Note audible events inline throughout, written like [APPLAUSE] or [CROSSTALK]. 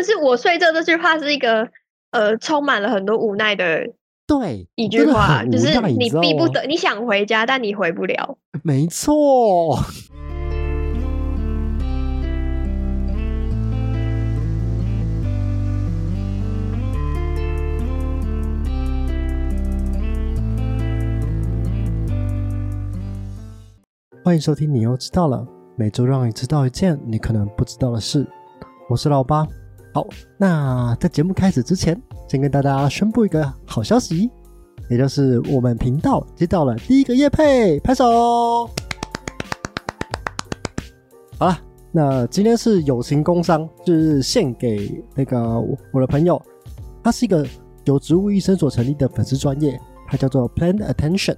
的是我睡这这句话是一个呃充满了很多无奈的对，一句话，就是你逼不得，你想回家，但你回不了。[LAUGHS] 没错。欢迎收听，你又知道了。每周让你知道一件你可能不知道的事。我是老八。好，那在节目开始之前，先跟大家宣布一个好消息，也就是我们频道接到了第一个业配，拍手。好了，那今天是友情工商，就是献给那个我我的朋友，他是一个由植物医生所成立的粉丝专业，他叫做 Plant Attention。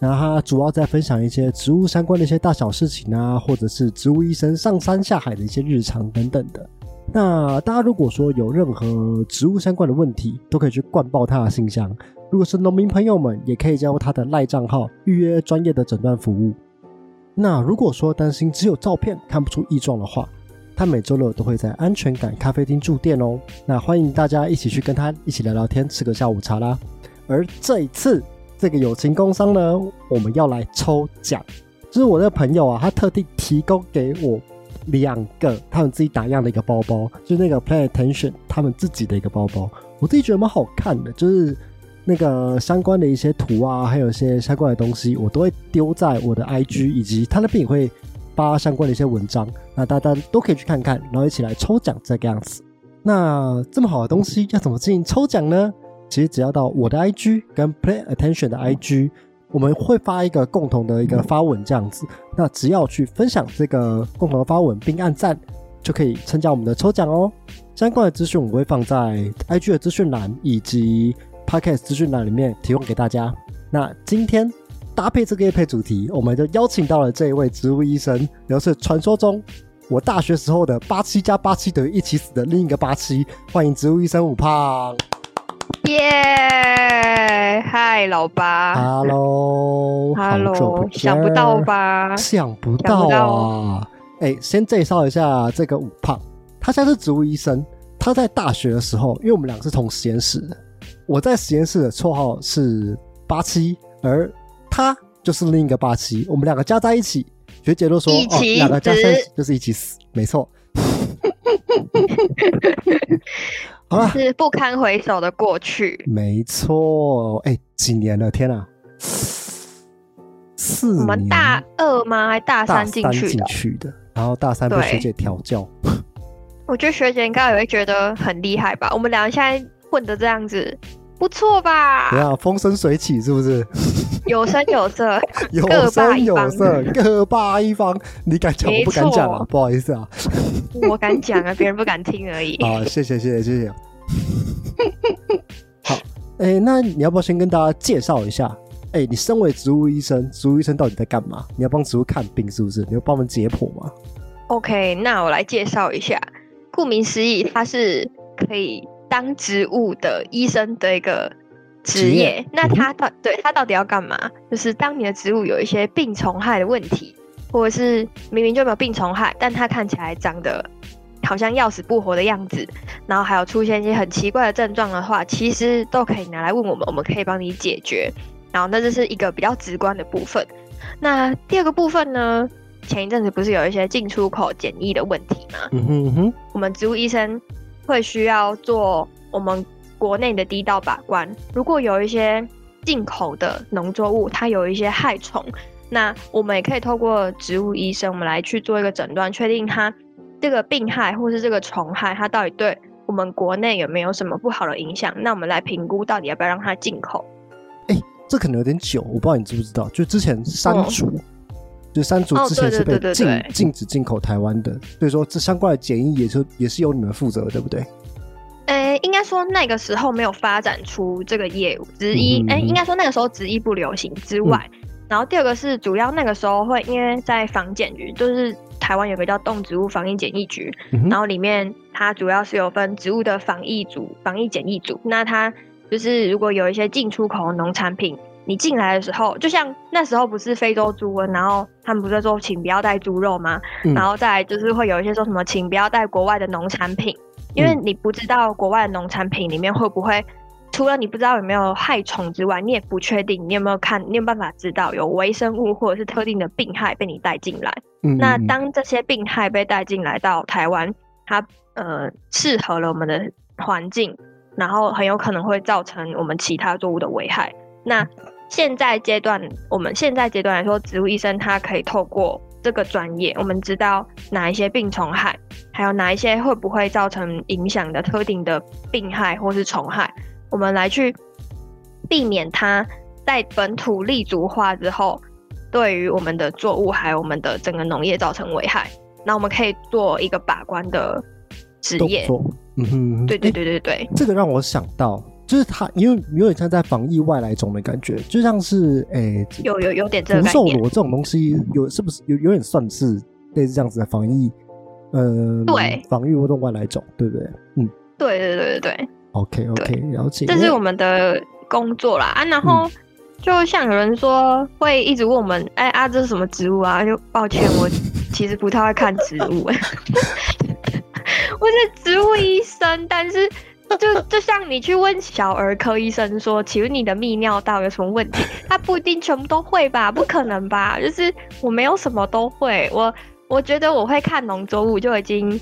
然后他主要在分享一些植物相关的一些大小事情啊，或者是植物医生上山下海的一些日常等等的。那大家如果说有任何植物相关的问题，都可以去灌爆他的信箱。如果是农民朋友们，也可以加入他的赖账号预约专业的诊断服务。那如果说担心只有照片看不出异状的话，他每周六都会在安全感咖啡厅驻店哦。那欢迎大家一起去跟他一起聊聊天，吃个下午茶啦。而这一次这个友情工商呢，我们要来抽奖，就是我那个朋友啊，他特地提供给我两个他们自己打样的一个包包，就是那个 Play Attention 他们自己的一个包包，我自己觉得蛮好看的，就是那个相关的一些图啊，还有一些相关的东西，我都会丢在我的 IG，以及他那边也会发相关的一些文章，那大家都可以去看看，然后一起来抽奖这个样子。那这么好的东西要怎么进行抽奖呢？其实只要到我的 IG 跟 Play Attention 的 IG，我们会发一个共同的一个发文这样子。那只要去分享这个共同的发文并按赞，就可以参加我们的抽奖哦。相关的资讯我会放在 IG 的资讯栏以及 Podcast 资讯栏里面提供给大家。那今天搭配这个夜配主题，我们就邀请到了这一位植物医生，也就是传说中我大学时候的八七加八七等于一起死的另一个八七。欢迎植物医生五胖。耶！嗨，老八 Hello，，Hello，见想不到？吧？想不到啊！哎、先介绍一下这个五胖，他现在是植物医生。他在大学的时候，因为我们俩是同实验室的，我在实验室的绰号是八七，而他就是另一个八七，我们两个加在一起，学姐都说哦，两个加在一起就是一起死，没错。[LAUGHS] 好了，是不堪回首的过去。没错，哎、几年了？天啊，四我们年大二吗？还大大三进去进的？去的，然后大三被对学姐调教，我觉得学姐应该也会觉得很厉害吧？我们俩现在混的这样子，不错吧怎？样风生水起是不是？有声有色，[LAUGHS] 有各霸声有一方色，各霸一方。你敢讲，我不敢讲啊，不好意思啊。[LAUGHS] 我敢讲啊，别人不敢听而已。[LAUGHS] 啊，谢谢谢谢谢谢。好，哎、那你要不要先跟大家介绍一下？哎、你身为植物医生，植物医生到底在干嘛？你要帮植物看病是不是？你要帮我们解剖吗？OK，那我来介绍一下。顾名思义，它是可以当植物的医生的一个职职业业。那他到对他到底要干嘛？就是当你的植物有一些病虫害的问题，或者是明明就没有病虫害，但它看起来长得好像要死不活的样子，然后还有出现一些很奇怪的症状的话，其实都可以拿来问我们，我们可以帮你解决。然后那这是一个比较直观的部分。那第二个部分呢？前一阵子不是有一些进出口检疫的问题吗？嗯哼嗯哼，我们植物医生会需要做我们国内的第一道把关。如果有一些进口的农作物，它有一些害虫，那我们也可以透过植物医生，我们来去做一个诊断，确定它这个病害或是这个虫害，它到底对我们国内有没有什么不好的影响？那我们来评估到底要不要让它进口。这可能有点久，我不知道你知不知道，就之前山竹，就山竹哦之前是被对对对对禁对禁止进口台湾的，所以说这相关的检疫也是也是由你们负责，对不对？呃，应该说那个时候没有发展出这个业务，之一，哎、应该说那个时候植医不流行之外，然后第二个是主要那个时候会因为在防检局，就是台湾有个叫动植物防疫检疫局，嗯然后里面它主要是有分植物的防疫组、防疫检疫组，那它就是如果有一些进出口的农产品。你进来的时候，就像那时候不是非洲猪瘟，然后他们不是说请不要带猪肉吗？嗯然后再来就是会有一些说什么请不要带国外的农产品，因为你不知道国外的农产品里面会不会，除了你不知道有没有害虫之外，你也不确定你有没有看，你有办法知道有微生物或者是特定的病害被你带进来。嗯那当这些病害被带进来到台湾，它呃适合了我们的环境，然后很有可能会造成我们其他作物的危害。那现在阶段，我们现在阶段来说，植物医生他可以透过这个专业，我们知道哪一些病虫害，还有哪一些会不会造成影响的特定的病害或是虫害，我们来去避免它在本土立足化之后，对于我们的作物还有我们的整个农业造成危害。那我们可以做一个把关的职业。嗯哼，对对诶对对对，这个让我想到，就是它，因为有点像在防疫外来种的感觉，就像是诶，有有有点这个福概念。寿螺这种东西，有是不是有有点算是类似这样子的防疫？呃，对，防御活动外来种，对不对？嗯对对对对对，，OK OK，了解。这是我们的工作啦啊。然后就像有人说会一直问我们，哎啊，这是什么植物啊？就抱歉，我 [LAUGHS] 其实不太会看植物，[LAUGHS] 我是植物医生，但是。就就像你去问小儿科医生说，请问你的泌尿道有什么问题？[LAUGHS] 他不一定全部都会吧，不可能吧？就是我没有什么都会，我我觉得我会看农作物就已经，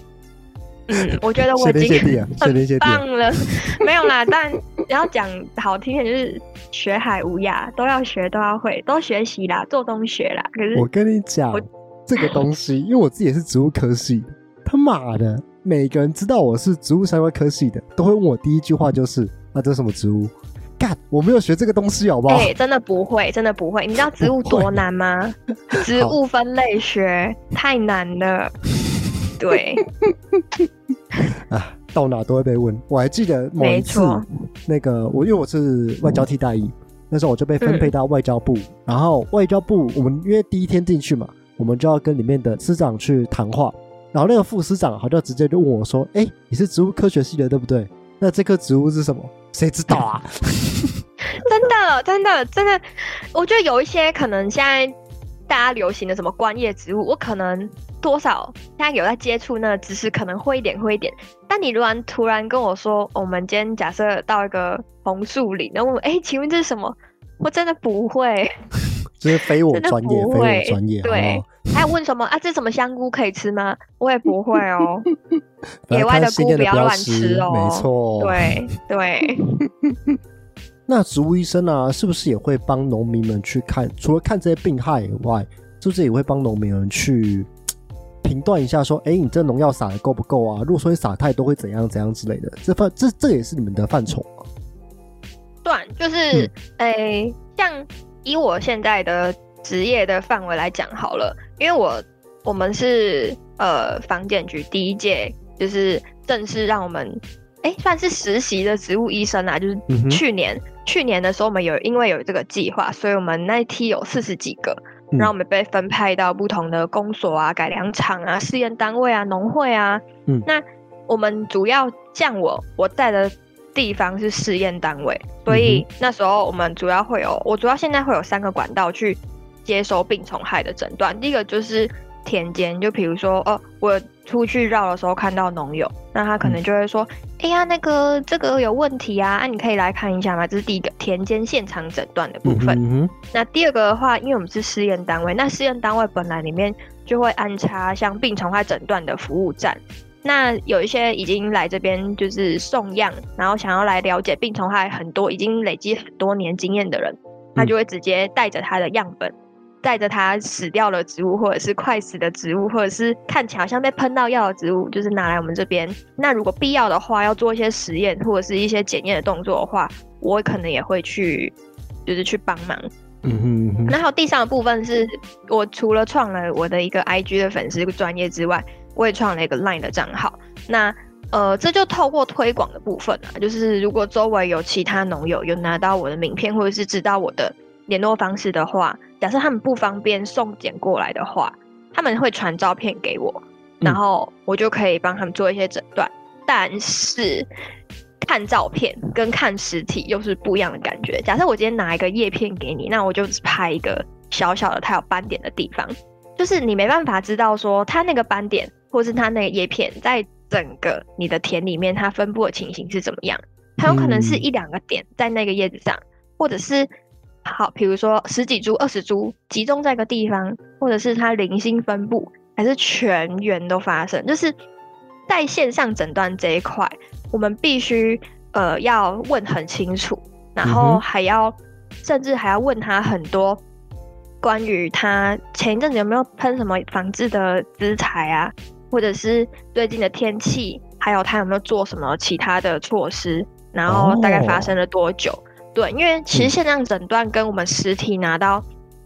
嗯，我觉得我已经天谢地啊，谢天谢地啊。棒了，[LAUGHS] 没有啦，但要讲好听点，就是学海无涯，都要学，都要会，都学习啦，做中学啦。可是我跟你讲我，这个东西，因为我自己也是植物科系，他妈的，每个人知道我是植物相关科系的，都会问我第一句话就是：啊，这是什么植物？干，我没有学这个东西，好不好？哎、真的不会，真的不会。你知道植物多难吗？[LAUGHS] 植物分类学太难了。对，[LAUGHS] 啊，到哪都会被问。我还记得某一次没错，那个我因为我是外交替代役，那时候我就被分配到外交部，然后外交部我们因为第一天进去嘛，我们就要跟里面的司长去谈话，然后那个副师长好像直接就问我说：“哎，你是植物科学系的对不对？那这棵植物是什么？谁知道啊？” [LAUGHS] 真的，真的，真的，我觉得有一些可能现在大家流行的什么观叶植物，我可能多少现在有在接触那个知识，可能会一点，会一点。但你如然突然跟我说，我们今天假设到一个红树林，然后我哎，请问这是什么？我真的不会。就是非我专业，非我专业，对还有问什么啊？这什么香菇可以吃吗？我也不会哦。[LAUGHS] 野外的菇不要乱吃吃哦没错。，对对，[LAUGHS] 那植物医生啊，是不是也会帮农民们去看？除了看这些病害以外，是不是也会帮农民们去评断一下，说，哎，你这农药撒的够不够啊？如果说你撒太多，会怎样怎样之类的？这范这这也是你们的范畴吗？断就是诶、像以我现在的职业的范围来讲好了，因为我我们是呃房检局第一届，就是正式让我们诶、算是实习的植物医生啊，就是去年、去年的时候，我们有因为有这个计划，所以我们那一梯有四十几个，嗯。然后我们被分派到不同的公所啊、改良场啊、试验单位啊、农会啊。嗯。那我们主要像我我在的地方是试验单位，所以那时候我们主要会有，我主要现在会有三个管道去接收病虫害的诊断。第一个就是田间，就比如说哦，我出去绕的时候看到农友，那他可能就会说，哎呀，那个这个有问题啊，啊，你可以来看一下吗？这是第一个田间现场诊断的部分。嗯哼那第二个的话，因为我们是试验单位，那试验单位本来里面就会安插像病虫害诊断的服务站。那有一些已经来这边就是送样，然后想要来了解病虫害很多已经累积很多年经验的人，他就会直接带着他的样本，带着它死掉的植物，或者是快死的植物，或者是看起来好像被喷到药的植物，就是拿来我们这边。那如果必要的话，要做一些实验或者是一些检验的动作的话，我可能也会去，就是去帮忙。嗯哼嗯哼那还有第三个部分是，我除了创了我的一个 IG 的粉丝专业之外，我也创了一个 LINE 的账号。那呃，这就透过推广的部分啊，就是如果周围有其他农友有拿到我的名片，或者是知道我的联络方式的话，假设他们不方便送检过来的话，他们会传照片给我，然嗯后我就可以帮他们做一些诊断。但是看照片跟看实体又是不一样的感觉。假设我今天拿一个叶片给你，那我就只拍一个小小的它有斑点的地方，就是你没办法知道说它那个斑点或是它那个叶片在整个你的田里面它分布的情形是怎么样。它有可能是嗯一两个点在那个叶子上，或者是好，比如说十几株、二十株集中在一个地方，或者是它零星分布，还是全员都发生。就是在线上诊断这一块，我们必须呃要问很清楚，然嗯后还要、甚至还要问他很多关于他前一阵子有没有喷什么防治的资材啊，或者是最近的天气，还有他有没有做什么其他的措施，然后大概发生了多久？对，因为其实嗯线上诊断跟我们实体拿到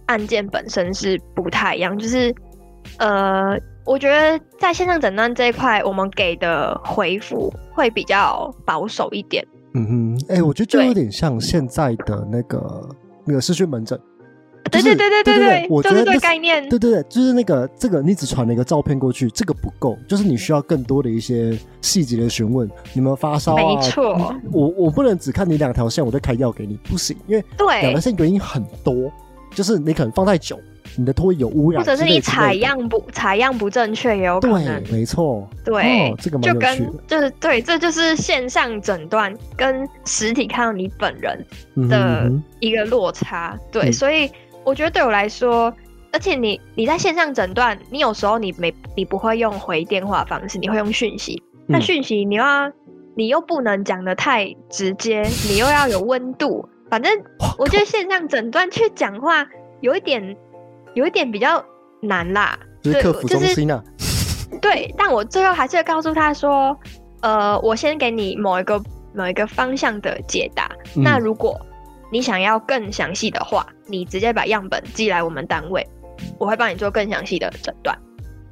案件本身是不太一样，就是呃，我觉得在线上诊断这一块，我们给的回复会比较保守一点。嗯哼，哎、我觉得就有点像现在的那个那个视讯门诊。对就是对对对对对我觉得那概念。对对对，就是那个这个，你只传了一个照片过去，这个不够，就是你需要更多的一些细节的询问。你们发烧啊？没错我我不能只看你两条线我就开药给你，不行，因为两对条，线原因很多，就是你可能放太久，你的唾液有污染或者是你采样不采样不正确也有可能对，。没错，对，哦这个蛮就跟就是对，这就是线上诊断跟实体看到你本人的一个落差。对，嗯所以我觉得对我来说，而且你你在线上诊断，你有时候你没你不会用回电话方式，你会用讯息。那嗯讯息你又要你又不能讲的太直接，你又要有温度。反正我觉得线上诊断去讲话有一点有一点比较难啦。对就是客服中心啊，对，但我最后还是会告诉他说，呃，我先给你某一个某一个方向的解答。嗯那如果你想要更详细的话，你直接把样本寄来我们单位，我会帮你做更详细的诊断，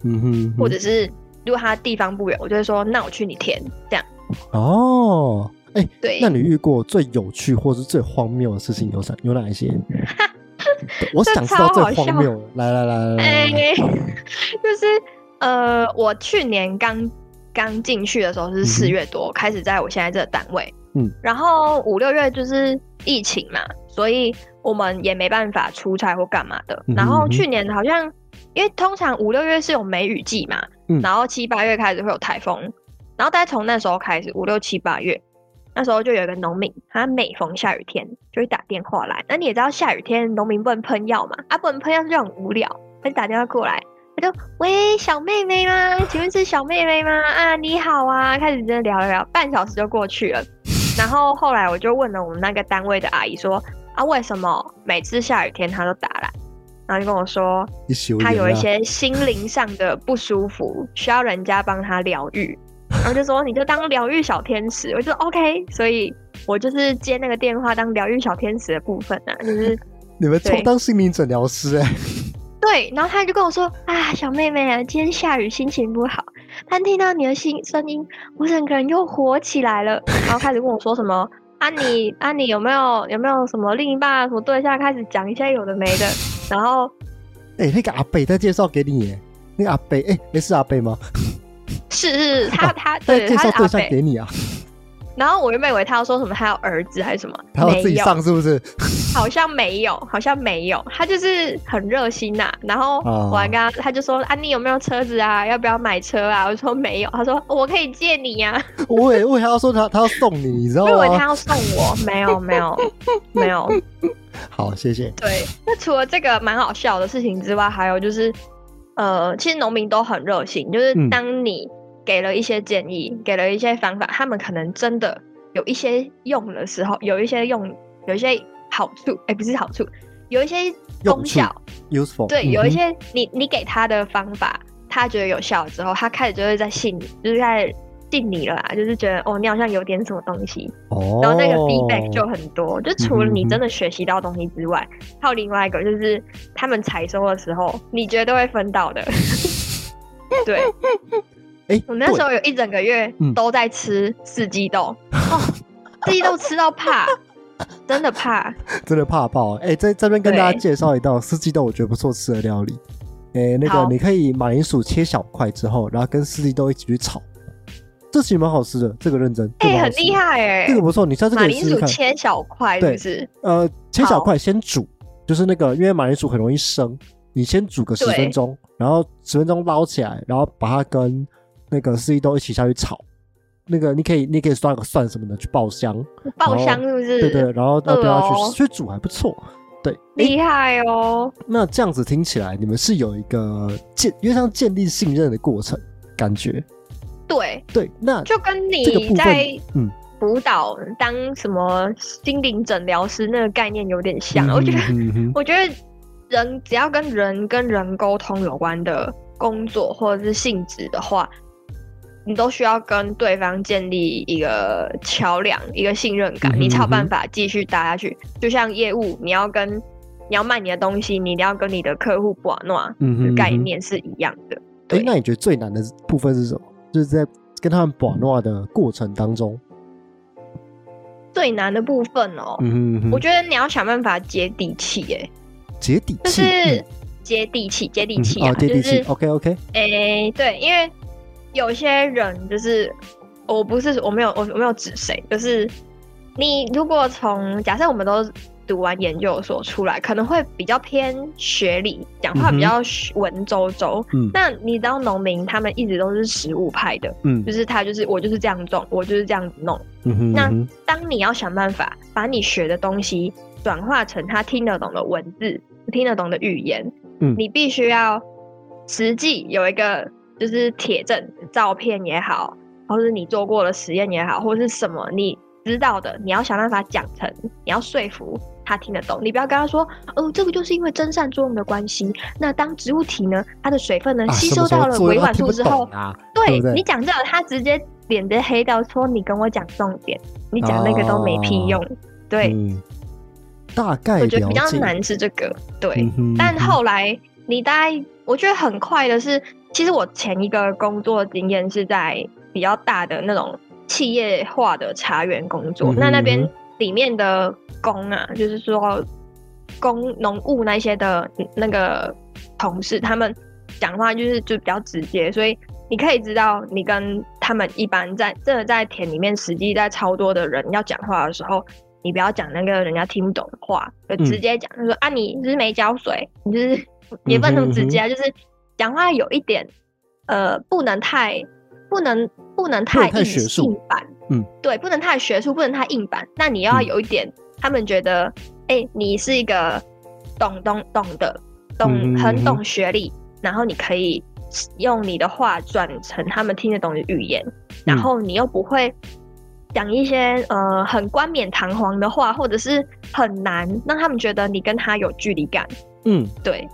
嗯哼嗯哼，或者是如果他地方不远，我就会说，那我去你填，这样哦，哎、对。那你遇过最有趣或是最荒谬的事情有哪有哪一些？对 [LAUGHS] 我想知道最荒谬，来来来来来哎、就是呃，我去年刚刚进去的时候是四月多，开始在我现在这个单位，嗯，然后五六月就是疫情嘛，所以我们也没办法出差或干嘛的。嗯哼然后去年好像因为通常五六月是有梅雨季嘛，嗯然后七八月开始会有台风，然后大概从那时候开始，五六七八月。那时候就有一个农民，他每逢下雨天就会打电话来。那你也知道，下雨天农民不能喷药嘛，啊，不能喷药就很无聊，他就打电话过来，他就喂小妹妹吗？请问是小妹妹吗？啊，你好啊，开始真的聊了聊，半小时就过去了。然后后来我就问了我们那个单位的阿姨说，啊，为什么每次下雨天她都打来？然后就跟我说，一宿他有一些心灵上的不舒服，需要人家帮她疗愈。然后就说你就当疗愈小天使，我就说 OK，所以我就是接那个电话当疗愈小天使的部分啊，就是你们对充当心灵诊疗师哎、对。然后他就跟我说啊，小妹妹啊，今天下雨心情不好，但听到你的心声音，我整个人又活起来了。然后开始跟我说什么啊你啊你有没有有没有什么另一半啊什么对象，开始讲一些有的没的，然后哎、那个阿北在介绍给你耶，那个阿北哎，诶是阿北吗？[LAUGHS] 是是是他他在对介绍对。象给你啊，然后我原本以为他要说什么，他要儿子还是什么，他要自己上是不是？[LAUGHS] 好像没有，好像没有，他就是很热心呐、然后哦我还跟他，他就说啊，你有没有车子啊？要不要买车啊？我说没有，他说我可以借你呀、我以为我以为他要说他他要送你，你知道吗？我以为他要送我，没有没有 [LAUGHS] 没有。好，谢谢。对，那除了这个蛮好笑的事情之外，还有就是，呃，其实农民都很热心，就是嗯当你给了一些建议，给了一些方法，他们可能真的有一些用的时候，有一些用，有一些好处，哎、不是好处，有一些功效，useful，对，有一些你你给他的方法，他觉得有效之后，他开始就会在信你，就是在信你了啦，就是觉得哦，你好像有点什么东西，哦，然后那个 feedback 就很多，就除了你真的学习到东西之外，还有另外一个就是他们采收的时候，你绝对会分到的。[LAUGHS] 对，哎，我那时候有一整个月嗯都在吃四季豆，[LAUGHS] 哦，四季豆吃到怕，真的怕。[LAUGHS] 真的怕爆。哎，在这边跟大家介绍一道四季豆我觉得不错吃的料理。哎，那个你可以马铃薯切小块之后，然后跟四季豆一起去炒，这其实蛮好吃的。这个认真，这哎、很厉。害哎、这个不错，你下次马铃薯可以试试看。切小块是不是？呃，切小好块先煮，就是那个，因为马铃薯很容易生，你先煮个十分钟，然后十分钟捞起来，然后把它跟那个司机都一起下去炒。那个你可以，你可以刷个蒜什么的去爆香，爆香是不是？对对，然后要不要哦去去煮还不错。对，厉害哦。那这样子听起来，你们是有一个建，因为像建立信任的过程，感觉对，对。那就跟你在嗯辅导当什么心灵诊疗师那个概念有点像。我觉得，嗯我觉得人只要跟人跟人沟通有关的工作或者是性质的话，你都需要跟对方建立一个桥梁、一个信任感，嗯哼你才有办法继续搭下去。就像业务，你要跟你要卖你的东西，你一定要跟你的客户把诺嗯哼的概念是一样的。哎、对。那你觉得最难的部分是什么？就是在跟他们把诺的过程当中，最难的部分哦，嗯哼嗯哼。我觉得你要想办法接地气，哎，接地就气，是接地气，接地气啊，嗯哦，接地气就是，OK OK，诶、对，因为有些人就是，我不是我没有我我没有指谁，就是你如果从假设我们都读完研究所出来，可能会比较偏学理，讲话比较文绉绉。嗯那你知道农民他们一直都是实物派的，嗯就是他就是我就是这样种，我就是这样子弄。嗯哼，那嗯哼当你要想办法把你学的东西转化成他听得懂的文字、听得懂的语言，嗯你必须要实际有一个就是铁证照片也好，或是你做过的实验也好，或是什么你知道的，你要想办法讲成，你要说服他听得懂。你不要跟他说，哦，这个就是因为蒸散作用的关系。那当植物体呢，它的水分呢啊吸收到了维做他听不管束之后对你讲这个，他直接脸都黑掉，说你跟我讲重点，你讲那个都没屁用。对，嗯，大概我觉得比较，难是这个，对。嗯哼但嗯哼后来你大概，我觉得很快的是，其实我前一个工作经验是在比较大的那种企业化的茶园工作，嗯那那边嗯里面的工啊，就是说工农务那些的那个同事，他们讲话就是就比较直接，所以你可以知道，你跟他们一般在真的在田里面实际在操作的人要讲话的时候，你不要讲那个人家听不懂的话，就直接讲，他说啊，你是不是没浇水，你就是也不能那么直接啊，就是讲话有一点呃，不能太不能不能太硬术。硬板，嗯，对，不能太学术，不能太硬板，那你要嗯有一点，他们觉得，哎、你是一个懂懂懂的，懂很懂学历，然后你可以用你的话转成他们听得懂的语言，然嗯。后你又不会讲一些呃很冠冕堂皇的话，或者是很难让他们觉得你跟他有距离感。嗯，对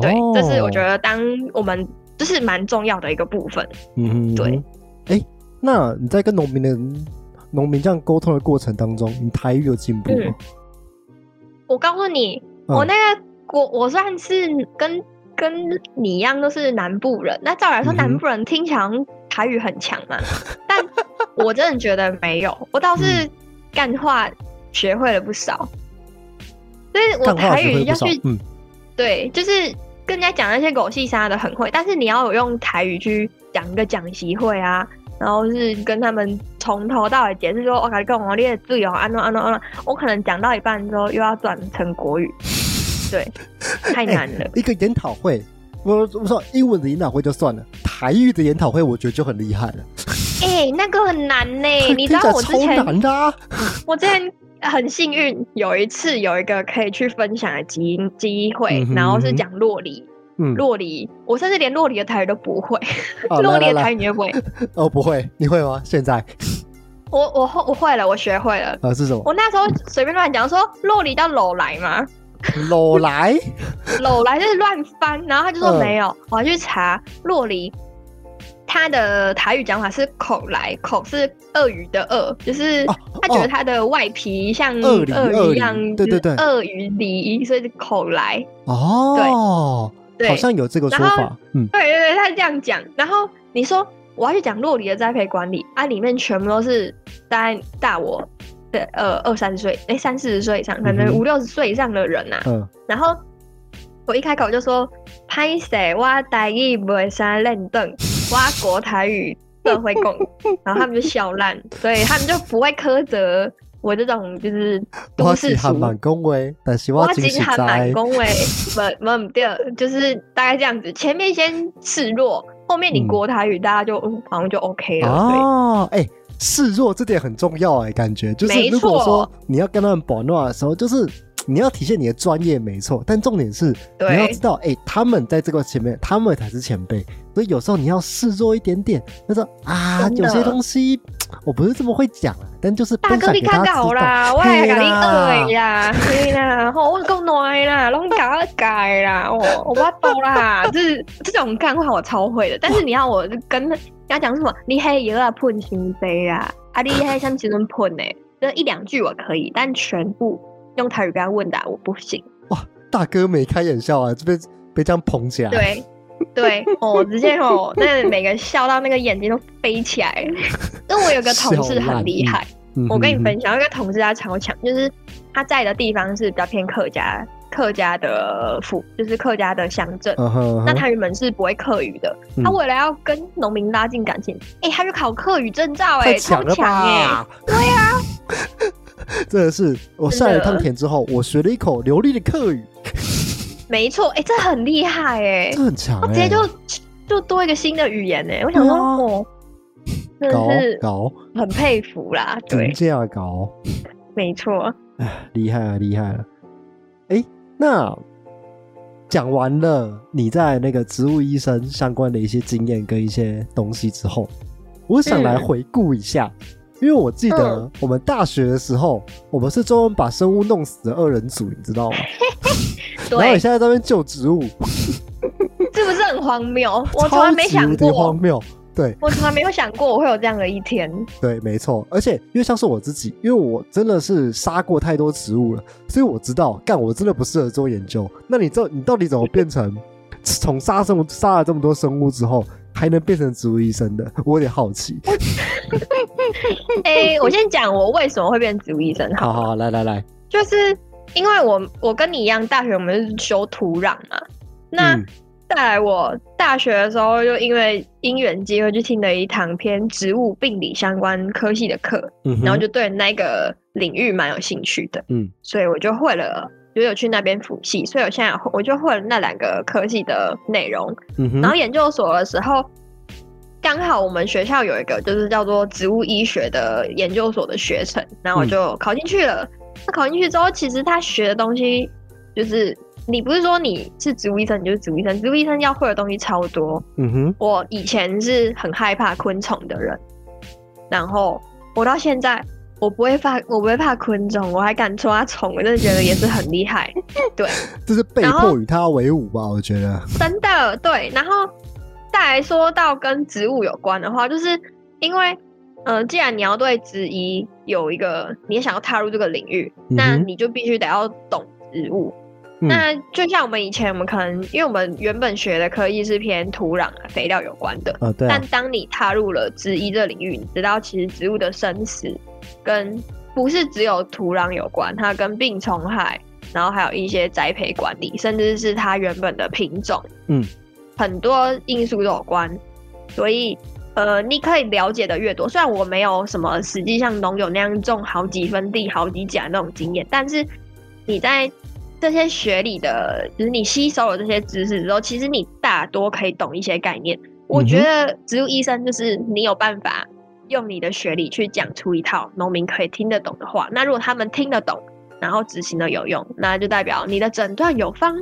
对，这是我觉得，当我们就是蛮重要的一个部分。嗯，对。哎，那你在跟农民的农民这样沟通的过程当中，你台语有进步吗？我告诉你，嗯。我那个我我算是跟跟你一样都是南部人，那照理来说南部人听起来台语很强嘛，但我真的觉得没有，我倒嗯。是干话学会了不少，所以我台语要去，嗯。对，就是跟人家讲那些狗屁啥的很会，但是你要有用台语去讲一个讲习会啊，然后是跟他们从头到尾解释说，我跟你讲哦，你的队哦，安诺安诺安诺，我可能讲到一半之后又要转成国语，对，太难了。一个研讨会，我我说英文的研讨会就算了，台语的研讨会我觉得就很厉害了，哎、那个很难呢、[LAUGHS] 你知道我之前难的啊，我之前很幸运，有一次有一个可以去分享的机机会，嗯哼然后是讲洛里。嗯，洛里，我甚至连洛里的台语都不会，哦 [LAUGHS] 洛里的台语你会不会？[LAUGHS] 哦不会，你会吗？现在我我会我会了，我学会了。啊是什么？我那时候随便乱讲说洛里叫篓来嘛，搂来，[LAUGHS] 篓来就是乱翻，然后他就说嗯没有，我还去查洛梨，它的台语讲法是口来，口是鳄鱼的鳄，就是哦他觉得哦。它的外皮像鳄鱼一样，对对对。就是鳄鱼梨，所以是口来。哦，对好像有这个说法，嗯。对对对，他是这样讲。然后你说我要去讲洛里的栽培管理啊，里面全部都是大概大我的呃二三十岁，哎三四十岁以上，可能嗯哼。五六十岁以上的人呐、嗯，然后我一开口就说拍谁我台语不会生认凳，我国台语社会共，[LAUGHS] 然后他们就笑烂，所以他们就不会苛责我这种就是 [LAUGHS] 都我市俗。是还蛮恭维，但是我真实真还蛮在，恭维，不不对，就是大概这样子。前面先示弱，后后面你嗯国台语，大家就嗯好像就 OK 了。对，哦，哎、示弱这点很重要哎、感觉就是没如果说你要跟他们保诺的时候，就是你要体现你的专业，没错，但重点是你要知，道，哎、他们在这个前面，他们才是前辈，所以有时候你要示弱一点点，就说啊，有些东西我不是这么会讲啊，但就是大哥你分享给大较家知道。搞啦，我也甲你嘿啦学的啦，对啦，[LAUGHS] 吼，我够耐啦，拢甲我改啦，我，我巴度啦，[LAUGHS] 就是这种干话我超会的，但是你要我跟他讲什么，你黑药啊喷心杯啦，啊你黑什么时阵喷呢？这一两句我可以，但全部用台语跟他问答我不行。哇大哥眉开眼笑啊，这边被这样捧起来。对 [LAUGHS] 对，哦，直接哦，那每个笑到那个眼睛都飞起来。[LAUGHS] 因为我有个同事很厉害，我跟你分享，有一个同事他超强，就是他在的地方是比较偏客家，客家的府，就是客家的乡镇。那他原本是不会客语的，嗯他为了要跟农民拉近感情，哎、他去考客语证照、哎，超强哎、吧？对啊，[LAUGHS] 真的是我上了一趟田之后，我学了一口流利的客语，没错，哎、这很厉害哎、这很强直接就就多一个新的语言呢、我想说，对啊。哦，真搞的是搞很佩服啦，对。真，这样搞，没错，哎，厉害了厉害了。哎，那讲完了你在那个植物医生相关的一些经验跟一些东西之后，我想来嗯。回顾一下。因为我记得嗯我们大学的时候，我们是专门把生物弄死的二人组，你知道吗？[LAUGHS] 然后对你，现在在那边救植物，[LAUGHS] 是不是很荒谬？[LAUGHS] 我从来没想超级无敌荒过，谬。对我从来没有想过我会有这样的一天。对，没错。而且因为像是我自己，因为我真的是杀过太多植物了，所以我知道，干我真的不适合做研究。那你这你到底怎么变成从杀生物杀了这么多生物之后，还能变成植物医生的？我有点好奇。[LAUGHS] 哎、我先讲我为什么会变植物医生好，好好，来来来，就是因为我我跟你一样，大学我们是修土壤嘛，那。嗯再来，我大学的时候就因为因缘机会去听了一堂偏植物病理相关科系的课，嗯，然后就对那个领域蛮有兴趣的，嗯所以我就会了，就有去那边辅系，所以我现在我就会了那两个科技的内容。然后研究所的时候，刚好我们学校有一个就是叫做植物医学的研究所的学程，然后我就考进去了。那考进去之后，其实他学的东西就是。你不是说你是植物医生，你就是植物医生。植物医生要会的东西超多，嗯哼，我以前是很害怕昆虫的人，然后我到现在我不会怕，我不会怕昆虫，我还敢抓虫，我真的觉得也是很厉害。[LAUGHS] 对，这是被迫与它为伍吧？我觉得。真的对。然后再来说到跟植物有关的话，就是因为，呃，既然你要对植衣有一个你也想要踏入这个领域，那你就必须得要懂植物。嗯。那就像我们以前，我们可能因为我们原本学的科技是偏土壤啊、肥料有关的，呃，对啊。但，当你踏入了植医这领域，你知道其实植物的生死跟不是只有土壤有关，它跟病虫害，然后还有一些栽培管理，甚至是它原本的品种，嗯，很多因素都有关。所以，呃，你可以了解的越多，虽然我没有什么实际像农友那样种好几分地、好几甲那种经验，但是你在这些学理的，就是你吸收了这些知识之后，其实你大多可以懂一些概念。我觉得植物医生就是你有办法用你的学理去讲出一套农民可以听得懂的话。那如果他们听得懂，然后执行的有用，那就代表你的诊断有方。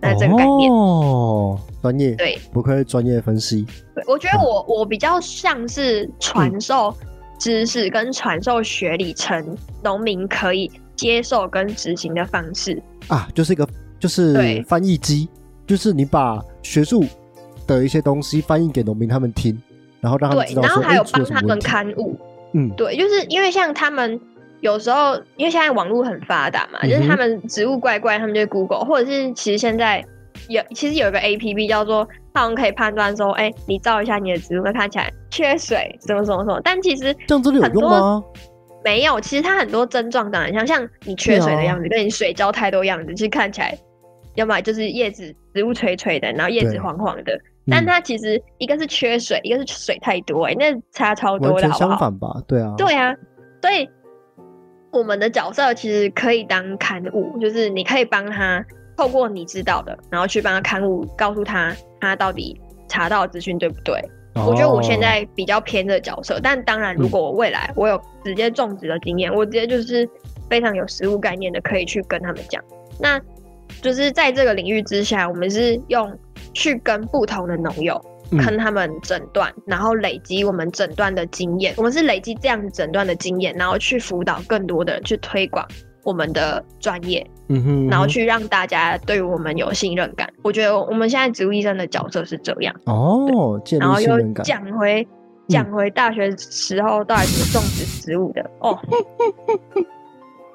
那这个概念，哦，专业，对不愧是专业分析。对，我觉得我我比较像是传授知识跟传授学理成农民可以接受跟执行的方式。啊，就是一个就是对翻译机，就是你把学术的一些东西翻译给农民他们听，然后让他们知，道对然后还有帮他们。刊物。嗯，对，就是因为像他们有时候，因为现在网络很发达嘛，就是他们植物怪怪，他们就会 Google，或者是其实现在有其实有一个 A P P 叫做，他们可以判断说，哎、你照一下你的植物，看起来缺水，什么什么什么，但其实这样真的有用吗？没有，其实它很多症状长得很像，像你缺水的样子，跟你水浇太多样子，其实看起来，要么就是叶子植物垂垂的，然后叶子黄黄的，但嗯它其实一个是缺水，一个是水太多、哎，那差超多的，好不好？相反吧？对啊，对啊，所以我们的角色其实可以当刊物，就是你可以帮他透过你知道的，然后去帮他刊物，告诉他他到底查到资讯对不对？我觉得我现哦在比较偏这个角色，但当然，如果我未来我有直接种植的经验，我直接就是非常有实物概念的，可以去跟他们讲。那就是在这个领域之下，我们是用去跟不同的农友嗯跟他们诊断，然后累积我们诊断的经验。我们是累积这样诊断的经验，然后去辅导更多的人去推广我们的专业，嗯哼，然后去让大家对我们有信任感。我觉得我们现在植物医生的角色是这样。哦，然后又。讲回讲回大学时候到底怎么种植植物的哦，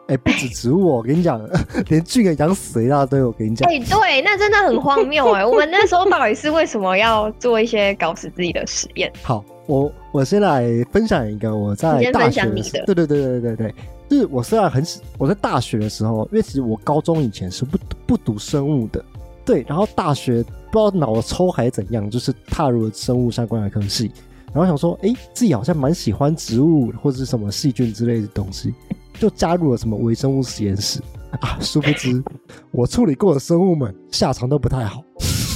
哎，不止植物哦，我跟你讲，[LAUGHS] 连菌也养死一大堆。我跟你讲哎、，对，那真的很荒谬哎。[LAUGHS] 我们那时候到底是为什么要做一些搞死自己的实验？好，我我先来分享一个我在你先大分享你学的对对对对对对，就是我虽然很喜我在大学的时候，因为其实我高中以前是不不读生物的，对，然后大学不知道脑抽还是怎样，就是踏入了生物相关的科系，然后想说，哎，自己好像蛮喜欢植物或者是什么细菌之类的东西，就加入了什么微生物实验室。[LAUGHS] 啊，殊不知我处理过的生物们下场都不太好，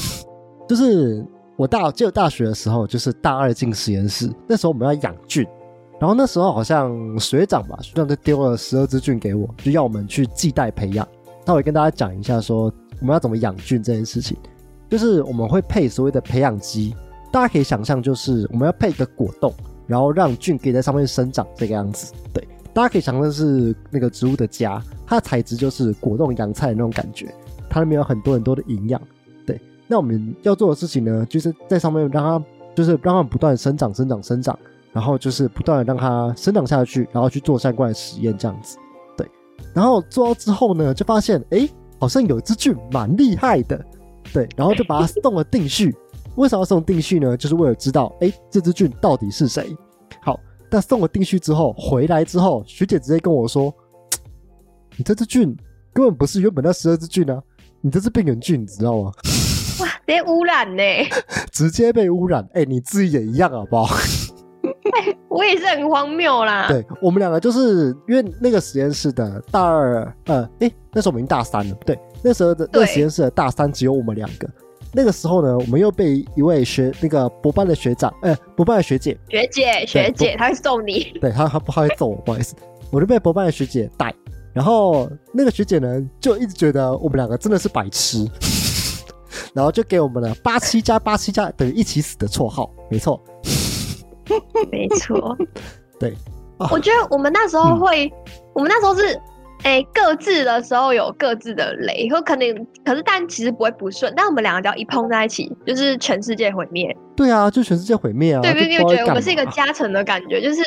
[LAUGHS] 就是我大就大学的时候，就是大二进实验室，那时候我们要养菌，然后那时候好像学长吧，学长就丢了十二只菌给我，就要我们去系带培养。那我跟大家讲一下，说我们要怎么养菌这件事情，就是我们会配所谓的培养基，大家可以想象，就是我们要配一个果冻，然后让菌可以在上面生长这个样子。对，大家可以想象是那个植物的家，它的材质就是果冻洋菜的那种感觉，它里面有很多很多的营养。对，那我们要做的事情呢，就是在上面让它，就是让它不断生长、生长、生长，然后就是不断的让它生长下去，然后去做相关的实验这样子。对，然后做到之后呢，就发现哎，诶好像有一只菌蛮厉害的，对，然后就把它送了定序。为什么要送定序呢？就是为了知道，哎，这只菌到底是谁。好，但送了定序之后，回来之后，学姐直接跟我说：“你这只菌根本不是原本那十二只菌啊，你这是病原菌，你知道吗？哇，直接污染呢！[LAUGHS] 直接被污染。哎，你自己也一样好不好？[LAUGHS] 我也是很荒谬啦。对我们两个就是因为那个实验室的大二，呃，哎，那时候我们已经大三了，对，那时候的那个实验室的大三只有我们两个。那个时候呢，我们又被一位学那个博班的学长，呃，博班的学姐，学姐，学姐，她会揍你。对他他不他会揍我，[LAUGHS] 不好意思，我就被博班的学姐带，然后那个学姐呢就一直觉得我们两个真的是白痴，[LAUGHS] 然后就给我们了八七加八七加等于一起死的绰号，没错，[LAUGHS] 没错，对。啊。我觉得我们那时候会，我们那时候是，哎、各自的时候有各自的雷，或可能，可是但其实不会不顺，但我们两个只要一碰在一起，就是全世界毁灭。对啊，就全世界毁灭啊，对，就因为不知道在干觉得我们是一个加成的感觉，就是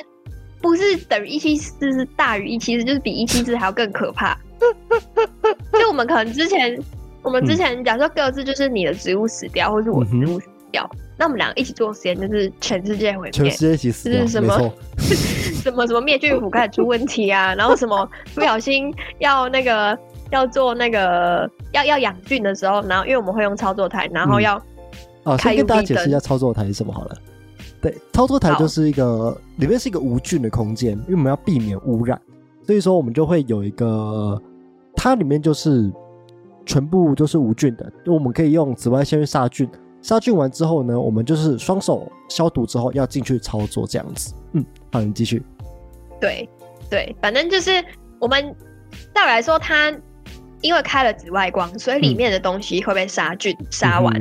不是等于一七四是大于一七四，就是比一七四还要更可怕。[LAUGHS] 就我们可能之前，我们之前假设各自就是你的植物死掉，或是我植物死掉，那我们两个一起做实验，就是全世界毁灭全世。界一起死是 [LAUGHS] 什么，什么什么灭菌符开始出问题啊，然后什么不小心要那个要做那个要要养菌的时候，然后因为我们会用操作台，然后嗯要、啊，开先跟大家解释一下操作台是什么好了。对，操作台就是一个里面是一个无菌的空间，因为我们要避免污染，所以说我们就会有一个，它里面就是全部都是无菌的，就我们可以用紫外线去杀菌，杀菌完之后呢，我们就是双手消毒之后要进去操作这样子。嗯，好，你继续。对对，反正就是我们照理来说，它因为开了紫外光，所以里面的东西会被杀菌杀完，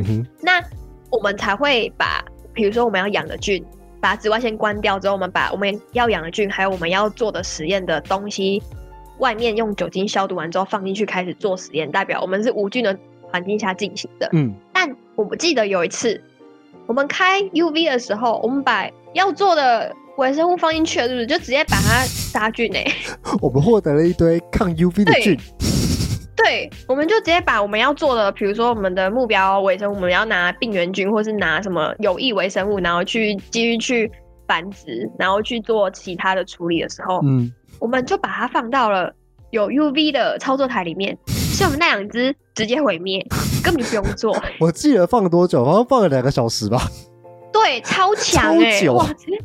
那我们才会把，比如说我们要养的菌，把紫外线关掉之后，我们把我们要养的菌，还有我们要做的实验的东西，外面用酒精消毒完之后放进去开始做实验，代表我们是无菌的环境下进行的。嗯，但我不记得有一次，我们开 UV 的时候，我们把要做的微生物放进去了，是不是？就直接把它杀菌呢、欸。[LAUGHS] 我们获得了一堆抗 UV 的菌。对，我们就直接把我们要做的，比如说我们的目标微生物，我们要拿病原菌，或是拿什么有益微生物，然后去继续去繁殖，然后去做其他的处理的时候，嗯，我们就把它放到了有 UV 的操作台里面，所以我们那两只直接毁灭，根本就不用做。[LAUGHS] 我记得放多久？好像放了两个小时吧。对，超强哎、哇！直接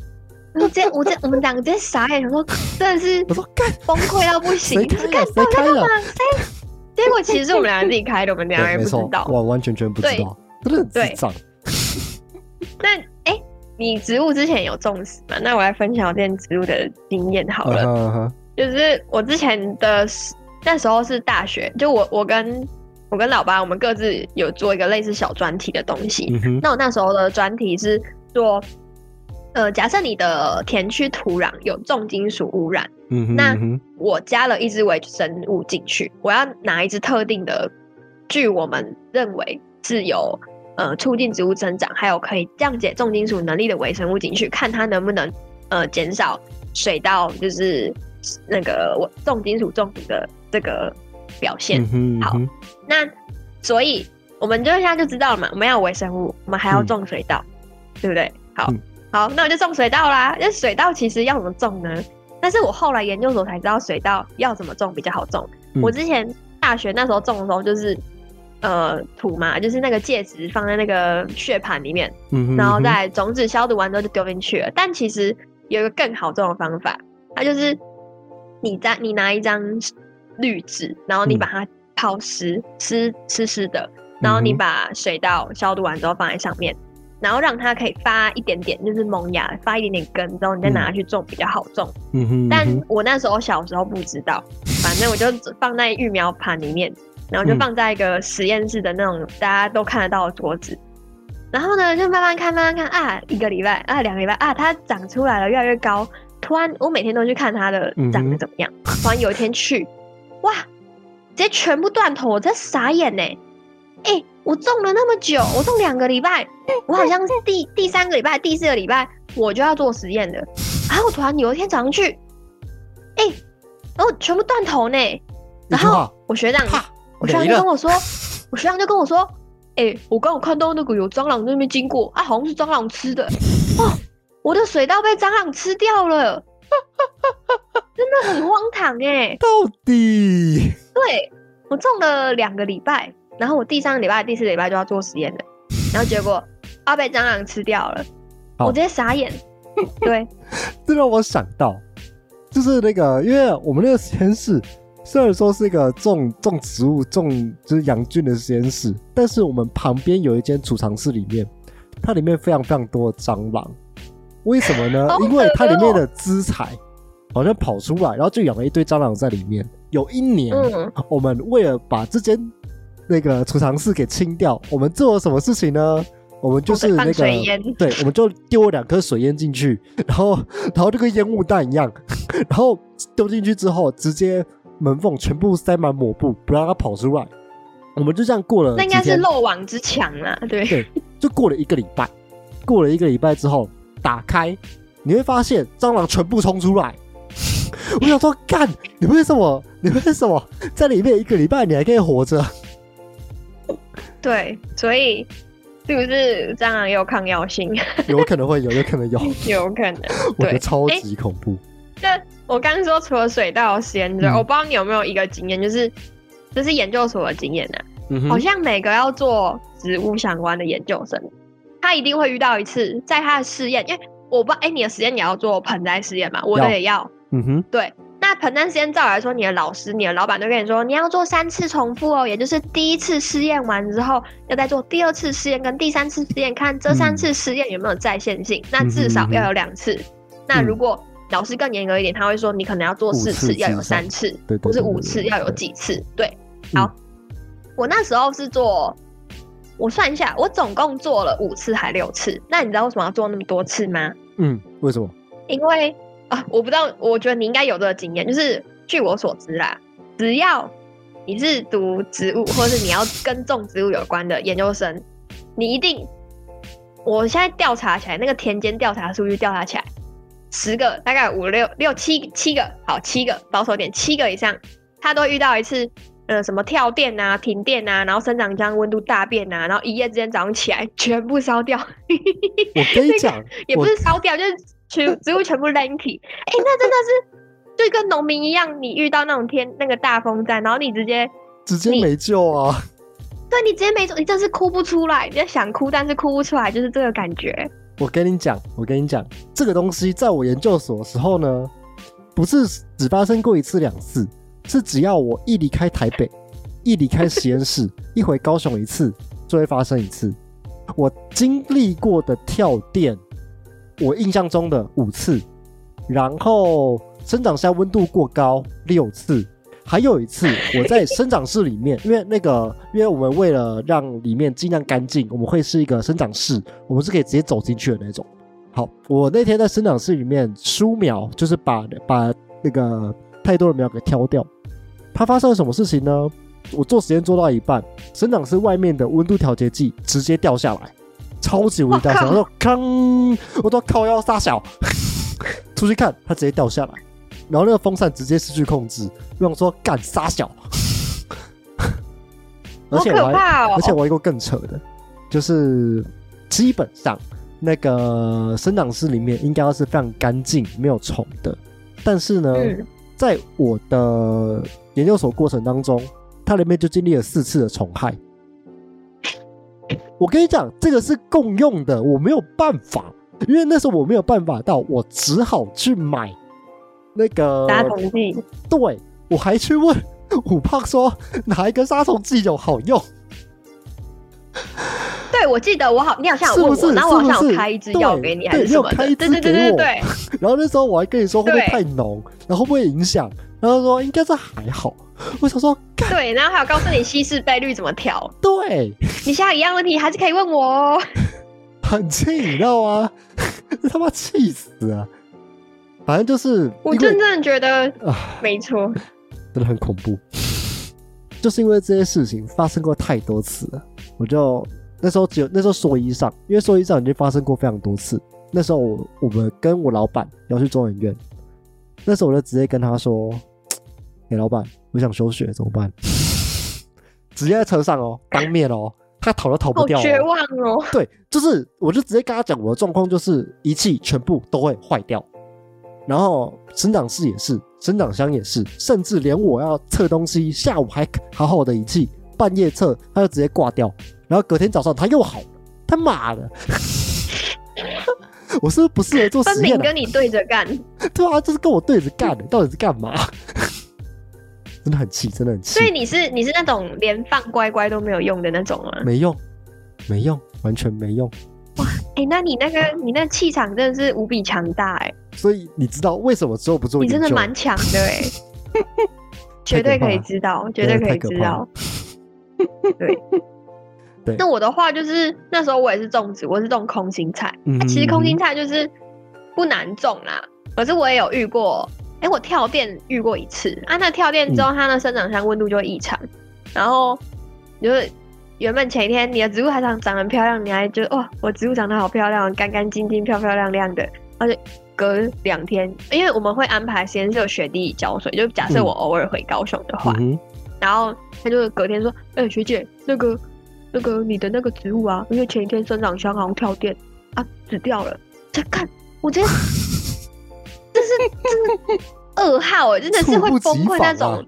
我这我这我们两个直接傻眼，想说真的是我说干，崩溃到不行，是开了？谁开了？哎？结果其实是我们两个自己开的，我们两个 [LAUGHS] 也不知道，。完完全全不知道，真的很对智障。那哎、你植物之前有种植吗？那我来分享我之前植物的经验好了。就是我之前的那时候是大学，就我我跟我跟老爸，我们各自有做一个类似小专题的东西。嗯那我那时候的专题是做，呃，假设你的田区土壤有重金属污染，那我加了一只微生物进去，我要拿一只特定的，据我们认为是有呃促进植物增长，还有可以降解重金属能力的微生物进去，看它能不能呃减少水稻就是那个我重金属中毒的这个表现。好那所以我们就现在就知道了嘛，我们要微生物，我们还要嗯种水稻，对不对？好，嗯好，那我就种水稻啦。那水稻其实要怎么种呢？但是我后来研究所才知道水稻要怎么种比较好种。嗯我之前大学那时候种的时候就是。呃，土嘛，就是那个介质放在那个血盘里面，嗯哼，然后在种子消毒完之后就丢进去了。但其实有一个更好种的方法，它就是你在你拿一张滤纸，然后你嗯把它泡湿，湿湿湿的，然后你把水稻消毒完之后放在上面，然后让它可以发一点点，就是萌芽，发一点点根，之后你再拿它去种比较好种。嗯哼，但嗯哼我那时候小时候不知道，反正我就放在育苗盘里面，然后就嗯放在一个实验室的那种大家都看得到的桌子。然后呢，就慢慢看，慢慢看啊，一个礼拜啊，两个礼拜啊，它长出来了，越来越高。突然，我每天都去看它的长得怎么样。突然有一天去，哇，直接全部断头，我真傻眼呢！哎、我种了那么久，我种两个礼拜，我好像是第第三个礼拜、第四个礼拜我就要做实验的。然后我突然有一天早上去，哎、然后全部断头呢。然后，我学长，我学长就跟我说，我学长就跟我说，哎、我刚好看到那个有蟑螂在那边经过，啊，好像是蟑螂吃的。哦，我的水稻被蟑螂吃掉了，真的很荒唐哎、到底？对我种了两个礼拜，然后我第三个礼拜、第四个礼拜就要做实验了，然后结果啊被蟑螂吃掉了，我直接傻眼。[LAUGHS] 对，这让我想到，就是那个，因为我们那个实验室虽然说是一个种种植物、种就是养菌的实验室，但是我们旁边有一间储藏室，里面它里面非常非常多的蟑螂。为什么呢？[LAUGHS] 因为它里面的资材好像跑出来，然后就养了一堆蟑螂在里面。有一年，嗯，我们为了把这间那个储藏室给清掉，我们做了什么事情呢？我们就是那个，对，我们就丢了两颗水烟进去，然后然后就跟烟雾弹一样，[LAUGHS] 然后丢进去之后，直接门缝全部塞满抹布，不让它跑出来。我们就这样过了那应该是，漏网之墙啊。对，对，就过了一个礼拜。过了一个礼拜之后，打开你会发现蟑螂全部冲出来。我想说，干，你为什么？你为什么在里面一个礼拜你还可以活着？[LAUGHS] 对，所以是不是蟑螂也有抗药性？[LAUGHS] 有可能会有，有可能有，[LAUGHS] 有可能。我觉得对，超级恐怖。那我刚刚说除了水稻的实验之外，嗯我不知道你有没有一个经验，就是这是研究所的经验呢、嗯哼，好像每个要做植物相关的研究生，他一定会遇到一次，在他的试验，因为我不知道，哎、你的实验你要做盆栽实验嘛？我也要。嗯哼，对，那盆栽实验照理来说，你的老师、你的老板都跟你说，你要做三次重复哦，也就是第一次试验完之后，要再做第二次试验跟第三次试验，看这三次试验有没有在线性。那至少要有两次。那如果老师更严格一点，他会说你可能要做四次次，要有三次，对对或是五次要有几次。对，嗯好，我那时候是做。我算一下，我总共做了五次还六次。那你知道为什么要做那么多次吗？嗯，为什么？因为啊，我不知道，我觉得你应该有这个经验，就是据我所知啦，只要你是读植物，或者是你要跟种植物有关的研究生，你一定，我现在调查起来，那个田间调查数据调查起来，十个大概五六六七七个，好七个保守点，七个以上，他都会遇到一次。呃，什么跳电啊、停电啊，然后生长浆温度大变啊，然后一夜之间早上起来全部烧掉，我跟你讲，[LAUGHS] 也不是烧掉，就是全植物全部 lanky。哎、那真的是就跟农民一样，你遇到那种天那个大风灾，然后你直接直接没救啊！对你直接没救，你真是哭不出来，你在想哭，但是哭不出来，就是这个感觉。我跟你讲，我跟你讲，这个东西在我研究所的时候呢，不是只发生过一次两次，是只要我一离开台北，一离开实验室，一回高雄一次，就会发生一次。我经历过的跳电，我印象中的五次，然后生长箱温度过高六次，还有一次 [LAUGHS] 我在生长室里面，因为那个，因为我们为了让里面尽量干净，我们会是一个生长室，我们是可以直接走进去的那种。好，我那天在生长室里面疏苗，就是把把那个太多的苗给挑掉。它发生了什么事情呢？我做实验做到一半，生长室外面的温度调节剂直接掉下来，超级无敌大声，我靠。我说康，我都靠腰撒小，出去看它直接掉下来，然后那个风扇直接失去控制，我想说干撒小，[LAUGHS] 而好且我还！而且我有一个更扯的，就是基本上那个生长室里面应该要是非常干净、没有虫的，但是呢，嗯，在我的研究所过程当中，它里面就经历了四次的虫害。我跟你讲，这个是共用的，我没有办法，因为那时候我没有办法到，我只好去买那个杀虫剂，对，我还去问虎胖说哪一个杀虫剂有好用。对我记得我好，你好像有问我，是不是然后我好像是不是有开一支药给你，对还是什么开一支对对对给我对对，然后那时候我还跟你说会不会太浓，然后会不会影响，然后说应该是还好。[LAUGHS] 我想说，干对，然后还有告诉你稀释倍率怎么调。[LAUGHS] 对，你现在一样问题还是可以问我哦。[LAUGHS] 很气，你知道吗？他妈气死啊！反正就是我真正觉得啊，没错，真的很恐怖。就是因为这些事情发生过太多次了，我就那时候只有那时候说一上，因为说一上已经发生过非常多次。那时候我我们跟我老板要去中研院，那时候我就直接跟他说：“哎、老板，我想休学，怎么办？” [LAUGHS] 直接在车上哦，当面哦，他逃都逃不掉、绝望哦。对，就是我就直接跟他讲我的状况，就是仪器全部都会坏掉，然后生长室也是，生长箱也是，甚至连我要测东西，下午还好好的仪器，半夜测它就直接挂掉，然后隔天早上它又好了，他妈的！[LAUGHS] 我是不是不适合做分实验啊？明跟你对着干，[LAUGHS] 对啊，就是跟我对着干的，到底是干嘛？真的很气，真的很气所，以你是你是那种连放乖乖都没有用的那种吗？没用，没用，完全没用。哇哎、那你那个你那气场真的是无比强大哎、所以你知道为什么之后不做你？真的蛮强的哎、[LAUGHS] 绝对可以知道，绝对可以知道。对 [LAUGHS] 对那我的话就是那时候我也是种植，我是种空心菜。嗯其实空心菜就是不难种啦，可是我也有遇过，哎、我跳电遇过一次啊。那跳电之嗯后，它的生长箱温度就会异常，然后就是原本前一天你的植物还长长得很漂亮，你还觉得哇，我植物长得好漂亮，干干净净、漂漂亮亮的，而且隔两天，因为我们会安排实验室有雪地浇水，就假设嗯我偶尔回高雄的话，嗯然后他就隔天说：“哎、学姐，那个那个你的那个植物啊，因为前一天生长箱好像跳电啊，死掉了。[LAUGHS] ”再看我直接，这是这是噩耗哎，真的是会崩溃那种。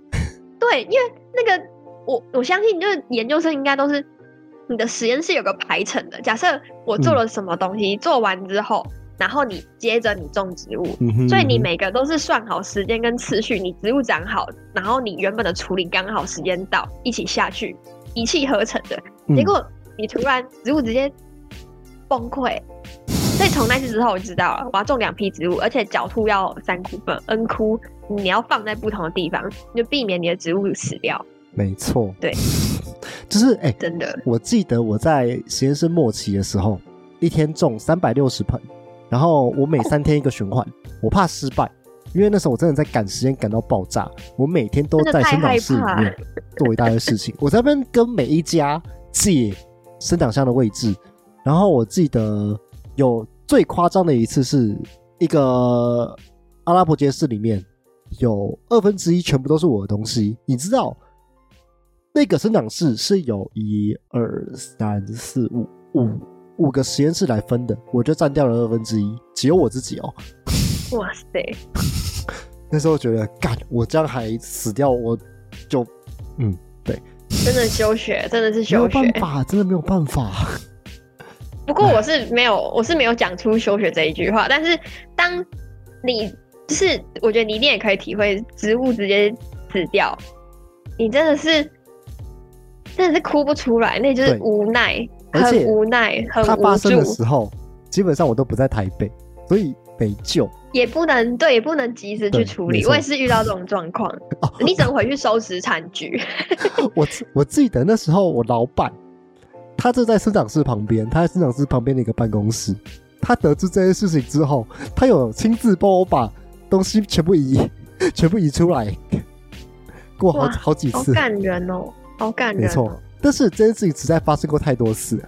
对，因为那个我我相信，就是研究生应该都是你的实验室有个排程的。假设我做嗯了什么东西，做完之后，然后你接着你种植物，嗯，所以你每个都是算好时间跟次序，你植物长好，然后你原本的处理刚好时间到，一起下去，一气呵成的。嗯结果你突然植物直接崩溃，从那次之后我就知道了，我要种两批植物，而且角兔要三枯分，N 枯你要放在不同的地方，就避免你的植物死掉。没错，对，[LAUGHS] 就是哎、真的，我记得我在实验室末期的时候，一天种三百六十盆，然后我每三天一个循环，我怕失败，因为那时候我真的在赶时间赶到爆炸，我每天都在生长室里面做一大堆事情，我在那边跟每一家借生长箱的位置，然后我记得有最夸张的一次是一个阿拉伯街市里面有二分之一全部都是我的东西，你知道。那个生长室是有一二三四五五五个实验室来分的，我就占掉了二分之一，只有我自己哦。哇塞！[LAUGHS] 那时候觉得，干，我这样还死掉，我就嗯，对真的休学，真的是休学没有。办法，真的没有办法。不过我是没有，我是没有讲出休学这一句话。但是当你就是，我觉得你一定也可以体会，植物直接死掉，你真的是真的是哭不出来，那就是对无奈。很无奈，很无它发生的助，时候，基本上我都不在台北，所以没救。也不能对，也不能及时去处理。我也是遇到这种状况，哦，你只能回去收拾残局。[LAUGHS] 我我记得那时候我老板，他就在生长室旁边，他在生长室旁边的一个办公室。他得知这件事情之后，他有亲自帮我把东西全部移，[LAUGHS] 全部移出来，过好哇好几次。好感人哦，好感人、没错哦。，但是这件事情实在发生过太多次，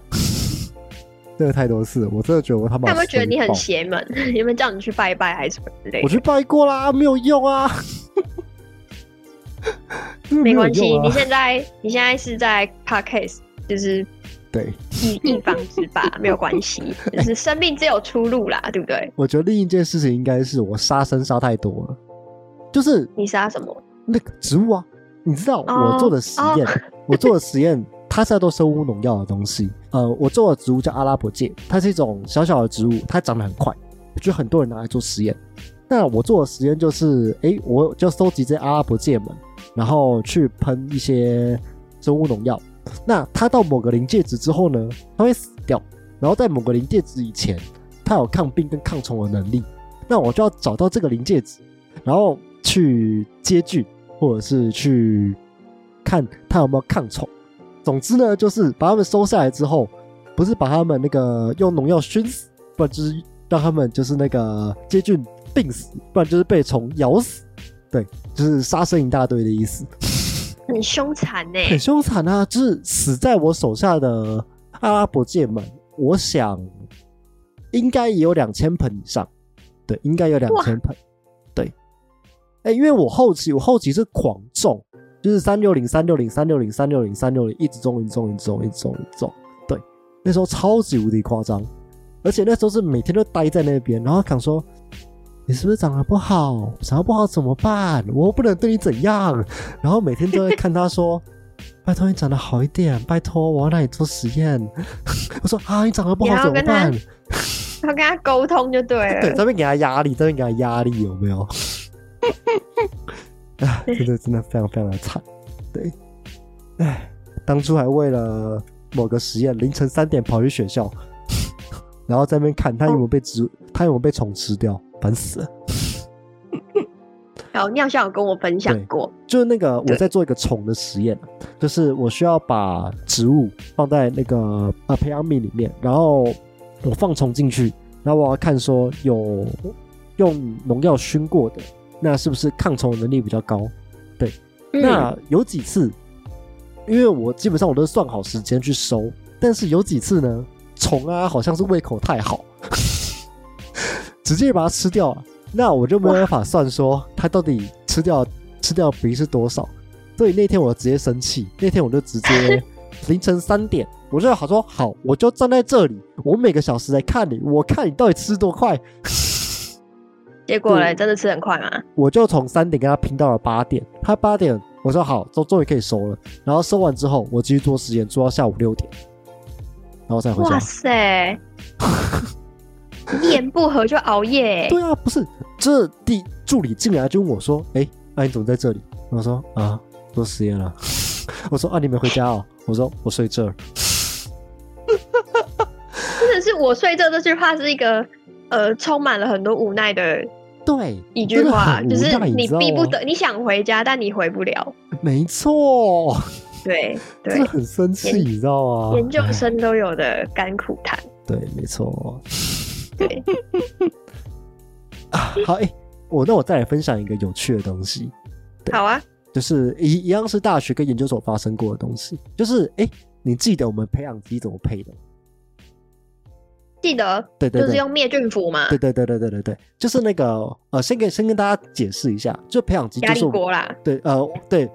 真的太多次，我真的觉得我他妈他们觉得你很邪门，有没有叫你去拜拜还是什么之类的？我去拜过啦，没有用啊，没关系，啊你现在你现在是在 podcast，就是对。以一方之霸，[LAUGHS] 没有关系，就是生命只有出路啦，对不对？我觉得另一件事情应该是我杀生杀太多了，就是你杀什么？那个植物啊，你知道哦我做的实验，我做的实验，它是在做生物农药的东西。呃，我做的植物叫阿拉伯芥，它是一种小小的植物，它长得很快，就很多人拿来做实验。那我做的实验就是，诶，我就收集这些阿拉伯芥们，然后去喷一些生物农药。那它到某个临界值之后呢，它会死掉。然后在某个临界值以前，它有抗病跟抗虫的能力。那我就要找到这个临界值，然后去接菌，或者是去看它有没有抗虫。总之呢，就是把它们收下来之后，不是把它们那个用农药熏死，不然就是让它们就是那个接菌病死，不然就是被虫咬死。对，就是杀生一大堆的意思。很凶残呢、很凶残啊！就是死在我手下的阿拉伯界们，我想应该也有两千盆以上，对，应该有两千盆，对。哎、因为我后期我后期是狂种，就是三六零三六零三六零三六零三六零一直种一直种一直种一直种一直种，对，那时候超级无敌夸张，而且那时候是每天都待在那边，然后想说。你是不是长得不好？长得不好怎么办？我又不能对你怎样。然后每天都会看他说：“ [LAUGHS] 拜托你长得好一点，拜托我要让你做实验。[LAUGHS] ”我说：“啊，你长得不好怎么办要跟他沟通就对了？” [LAUGHS] 对，这边给他压力，这边给他压力，有没有？啊，真的真的非常非常的惨。对，哎，[SIGHS] 当初还为了某个实验，凌晨三点跑去学校，然后在那边看他有没有被植，他有没有被虫吃掉，烦死了。然后尿校有跟我分享过，就是那个我在做一个虫的实验，就是我需要把植物放在那个呃培养皿里面，然后我放虫进去，然后我要看说有用农药熏过的，那是不是抗虫能力比较高？嗯那有几次，因为我基本上我都是算好时间去收，但是有几次呢，虫啊好像是胃口太好，[LAUGHS] 直接把它吃掉了。那我就没有办法算说它到底吃掉吃掉比例是多少，所以那天我直接生气，那天我就直接 [LAUGHS] 凌晨三点，我就好说好，我就站在这里，我每个小时来看你，我看你到底吃多快，[LAUGHS] 结果嘞，真的吃很快吗？我就从三点跟他拼到了八点，他八点我说好，终终于可以收了，然后收完之后，我继续做实验，做到下午六点，然后再回家哇。塞，[LAUGHS] [LAUGHS] 一言不合就熬夜、欸，对啊，不是，这第助理进来就问我说：“哎、那、你怎么在这里？”我说：“啊，做实验了。” [LAUGHS] 我说：“啊，你没回家哦？”我说：“我睡这儿。[LAUGHS] 真的是我睡这这句话是一个呃充满了很多无奈的”对，一句话，就是你逼不得，你想回家，但你回不了。没错，对真的对，很生气，你知道吗？研究哎生都有的甘苦谈。对，没错。对，[LAUGHS] 啊，好，哎、我那我再来分享一个有趣的东西。好啊，就是一一样是大学跟研究所发生过的东西，就是哎、诶你记得我们培养基怎么配的？记得对对对，就是用灭菌符嘛，对对对对对对对，就是那个呃，先给先跟大家解释一下，就培养基就是锅啦。对呃对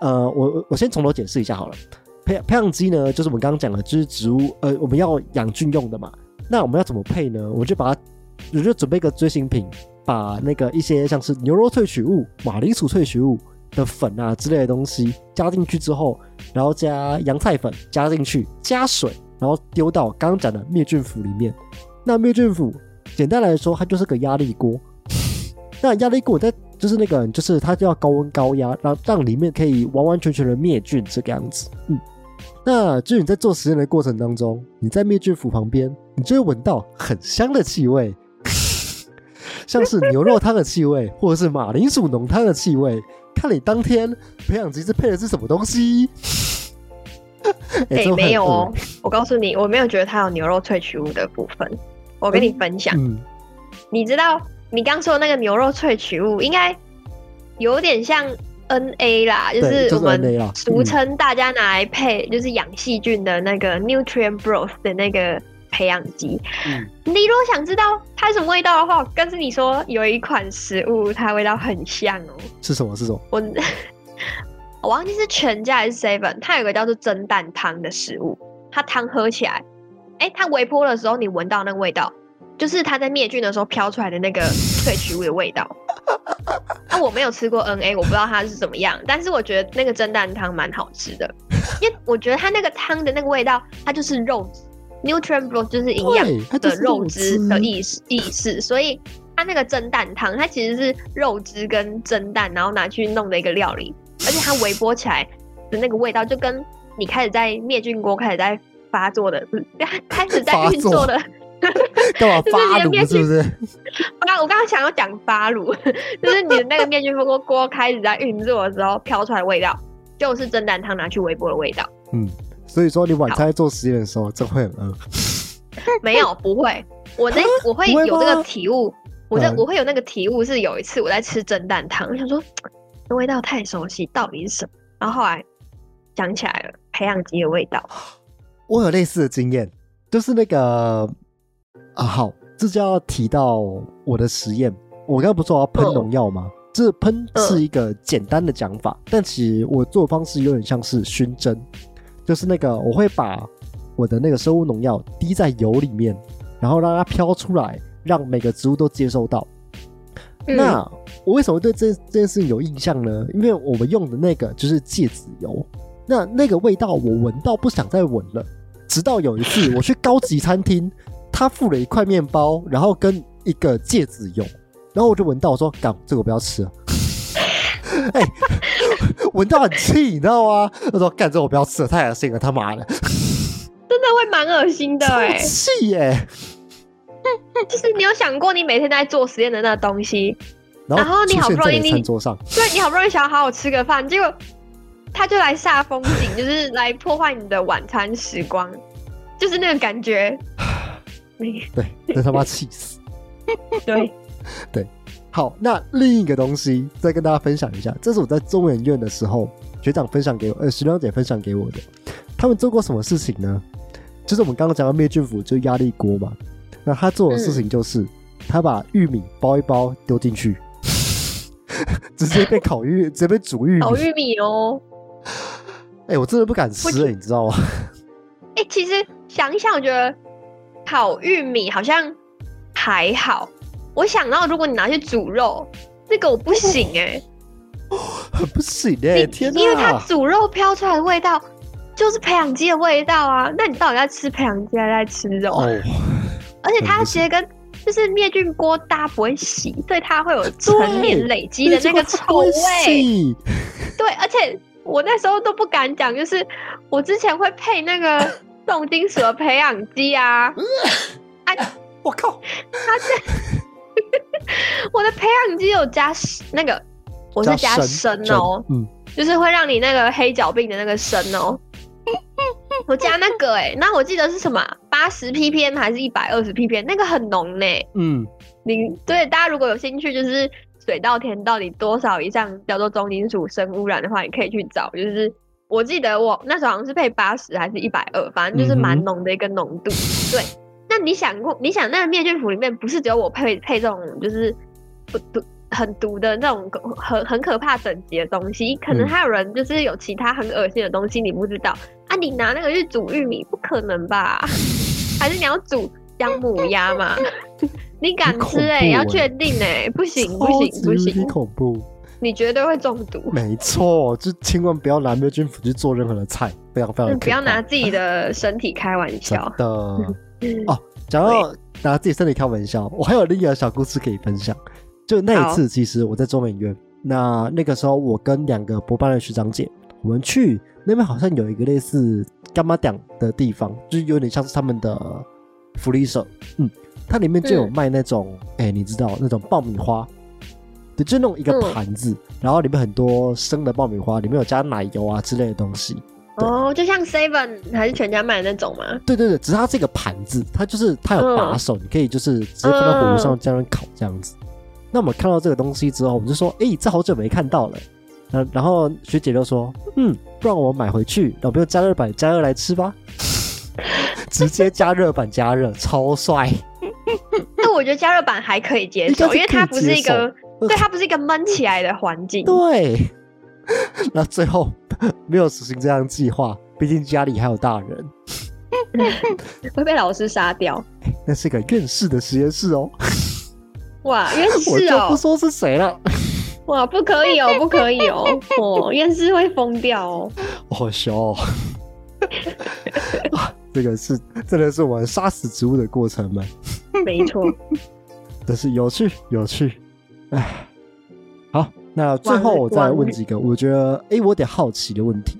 呃，我我我先从头解释一下好了。培培养基呢，就是我们刚刚讲的，就是植物呃我们要养菌用的嘛。那我们要怎么配呢？我就把它，我就准备一个锥形瓶，把那个一些像是牛肉萃取物、马铃薯萃取物的粉啊之类的东西加进去之后，然后加洋菜粉加进去，加水，然后丢到刚刚讲的灭菌釜里面。那灭菌釜简单来说，它就是个压力锅。[LAUGHS] 那压力锅在就是那个，就是它就要高温高压，让让里面可以完完全全的灭菌这个样子。嗯，那就是你在做实验的过程当中，你在灭菌釜旁边，你就会闻到很香的气味，[LAUGHS] 像是牛肉汤的气味，或者是马铃薯浓汤的气味。看你当天培养基是配的是什么东西？哎、这很没有哦，我告诉你，我没有觉得它有牛肉萃取物的部分。我跟你分享，嗯，你知道你刚说的那个牛肉萃取物，应该有点像 NA 啦，就是是我们俗称大家拿来配就是养细菌的那个 nutrient broth 的那个培养基。嗯你如果想知道它是什么味道的话，我跟着你说有一款食物，它味道很像哦。是什么？是什么？我 [LAUGHS] 我忘记是全家还是 seven，它有个叫做蒸蛋汤的食物，它汤喝起来，哎、它微波的时候你闻到那个味道，就是它在灭菌的时候飘出来的那个萃取物的味道。[LAUGHS] 啊，我没有吃过 NA，我不知道它是怎么样，但是我觉得那个蒸蛋汤蛮好吃的，因为我觉得它那个汤的那个味道，它就是肉质，nutrient broth 就是营养它的肉肉汁汁的意思意思，所以它那个蒸蛋汤，它其实是肉汁跟蒸蛋，然后拿去弄的一个料理，而且它微波起来的那个味道，就跟你开始在灭菌锅开始在发作的，开始在运作的。[LAUGHS] 干嘛就是发炉？你的面是不是？[LAUGHS] 我刚我刚刚想要讲发炉，就是你的那个灭菌锅锅开始在运作的时候飘出来的味道，就是蒸蛋汤拿去微波的味道。嗯，所以说你晚餐在做实验的时候，真会很饿。[LAUGHS] 没有，不会。我那我会有这个体悟，我这嗯我会有那个体悟是有一次我在吃蒸蛋汤，我想说这味道太熟悉，到底是什么？然后后来想起来了，培养基的味道。我有类似的经验，就是那个啊，好，这就要提到我的实验。我刚刚不是说我要喷嗯农药吗？这喷是一个简单的讲法，但其实我做的方式有点像是熏蒸，就是那个我会把我的那个生物农药滴在油里面，然后让它飘出来，让每个植物都接收到。嗯那我为什么对这这件事情有印象呢？因为我们用的那个就是芥子油，那那个味道我闻到不想再闻了。直到有一次 [LAUGHS] 我去高级餐厅，他付了一块面包，然后跟一个戒指用，然后我就闻到，我说：“干，这个我不要吃了。” [LAUGHS] 哎、闻到很气，你知道吗？他说：“干，这个我不要吃了，太恶心了，他妈的，真的会蛮恶心的超哎、气耶、就是你有想过，你每天在做实验的那个东西，然然后你好不容易你餐桌上，对你好不容易想要好好吃个饭，结果他就来煞风景，就是来破坏你的晚餐时光，就是那个感觉。你对，真他妈气死。[LAUGHS] 对，[LAUGHS] 对好，那另一个东西再跟大家分享一下，这是我在中研院的时候学长分享给我，呃，学长姐分享给我的。他们做过什么事情呢？就是我们刚刚讲到灭菌釜，就是压力锅嘛。那他做的事情就是，他把玉米包一包丢进去，[LAUGHS] 直接被烤玉，直接被煮玉米。烤玉米哦。哎、我真的不敢吃、我觉欸，你知道吗？哎、其实想一想，我觉得烤玉米好像还好。我想到，如果你拿去煮肉，这个我不行哎、很 [LAUGHS] 不行哎、你天因为它！煮肉飘出来的味道就是培养基的味道啊。那你到底在吃培养基还是在吃肉？哦，[LAUGHS] 而且它直接跟就是灭菌锅大家不会洗，所以它会有成年累积的那个臭味。味。对，而且我那时候都不敢讲，就是我之前会配那个重金属的培养基啊，啊，我靠！[LAUGHS] 我的培养基有加那个，我是加砷哦，嗯，就是会让你那个黑脚病的那个砷哦。我加那个哎、那我记得是什么八十 ppm 还是一百二十 ppm？那个很浓呢、嗯，你对大家如果有兴趣，就是水稻田到底多少以上叫做重金属生污染的话，你可以去找。就是我记得我那时候好像是配八十还是一百二，反正就是蛮浓的一个浓度。对，那你想过，你想那个灭菌釜里面不是只有我配配这种就是不毒很毒的那种很很可怕等级的东西，可能嗯还有人就是有其他很恶心的东西你不知道啊？你拿那个去煮玉米，不可能吧？[LAUGHS] 还是你要煮姜母鸭嘛？[LAUGHS] 你敢吃哎、怖欸要确定哎、不行不行不行，恐怖。你绝对会中毒。没错，就千万不要拿灭菌釜去做任何的菜，非常非常嗯不要拿自己的身体开玩真笑。的 [LAUGHS] 哦。讲到拿自己身体开玩笑，我还有另一个小故事可以分享。就那一次，其实我在中美院，那那个时候我跟两个博班的学长姐，我们去那边好像有一个类似干妈店的地方，就是有点像是他们的福利社，嗯，它里面就有嗯卖那种，哎、你知道那种爆米花，对，就那种一个嗯盘子，然后里面很多生的爆米花，里面有加奶油啊之类的东西。哦，就像 Seven 还是全家卖的那种吗？对对对，只是它这个盘子，它就是它有把手，你可以就是直接放到火炉上这样烤这样子。那我们看到这个东西之后，我们就说，哎、这好久没看到了。然然后学姐就说，嗯，不然我买回去，我们用加热板加热来吃吧。[LAUGHS] 直接加热板加热，超帅。但我觉得加热板还可以接受，因为它不是一个，对，它不是一个闷起来的环境。对，[LAUGHS] 那最后没有实行这样计划，毕竟家里还有大人。[LAUGHS] 会被老师杀掉。[LAUGHS] 那是个院士的实验室哦，哇，院士哦，就不说是谁了。哇，不可以哦，不可以哦，哦，院士会疯掉哦。好笑、哦。哇 [LAUGHS] 这个是真的是我们杀死植物的过程吗？[LAUGHS] 没错，[LAUGHS] 真是有趣有趣。哎，好，那最后我再问几个我觉得哎、诶我有点好奇的问题，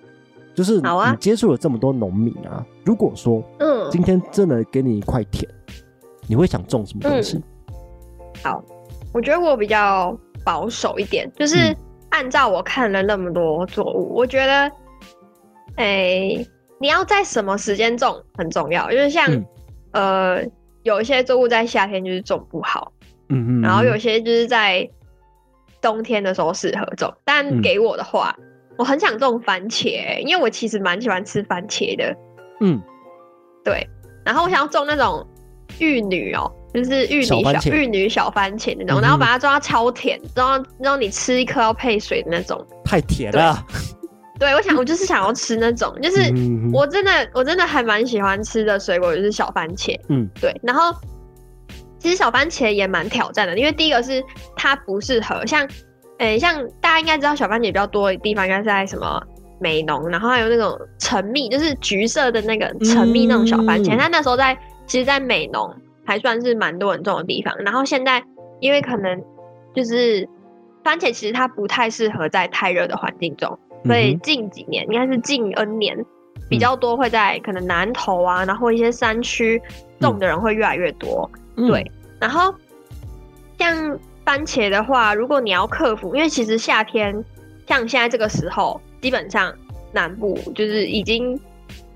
就是你接触了这么多农民啊，如果说嗯，今天真的给你一块田，你会想种什么东西？嗯我觉得我比较保守一点，就是嗯按照我看了那么多作物，我觉得，哎、你要在什么时间种很重要，就是像、嗯呃，有一些作物在夏天就是种不好，嗯嗯，然后有些就是在冬天的时候适合种。但嗯给我的话，我很想种番茄、因为我其实蛮喜欢吃番茄的。嗯对，然后我想要种那种玉女哦，就是玉女小玉女小番茄那种，嗯然后把它种到超甜，然后然后你吃一颗要配水的那种。太甜了，对，我想我就是想要吃那种，就是嗯我真的我真的还蛮喜欢吃的水果就是小番茄。嗯。对，然后其实小番茄也蛮挑战的，因为第一个是它不适合像，诶、像大家应该知道小番茄比较多的地方应该是在什么美浓，然后还有那种橙蜜，就是橘色的那个橙蜜那种小番茄，嗯。它那时候在其实，在美浓还算是蛮多人种的地方，然后现在因为可能就是番茄其实它不太适合在太热的环境种，所以近几年应该是近 N 年比较多会在可能南投啊，然后一些山区种的人会越来越多。嗯。对，然后像番茄的话，如果你要克服，因为其实夏天像现在这个时候，基本上南部就是已经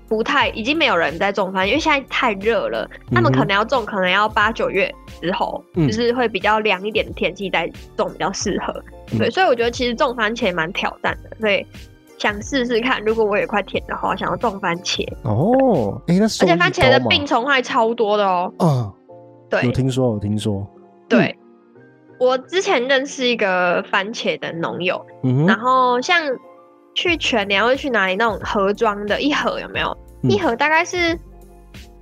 不太，已经没有人在种番，因为现在太热了，他们可能要种，可能要八九月之后，嗯。就是会比较凉一点的天气再种比较适合。嗯。对，所以我觉得其实种番茄蛮挑战的，所以想试试看，如果我有一块田的话，我想要种番茄，哦，哎、那而且番茄的病虫害超多的哦。啊，对。有听说有听说，对，我之前认识一个番茄的农友，嗯然哼，后像去全年会去哪里那种盒装的，一盒有没有？嗯一盒大概是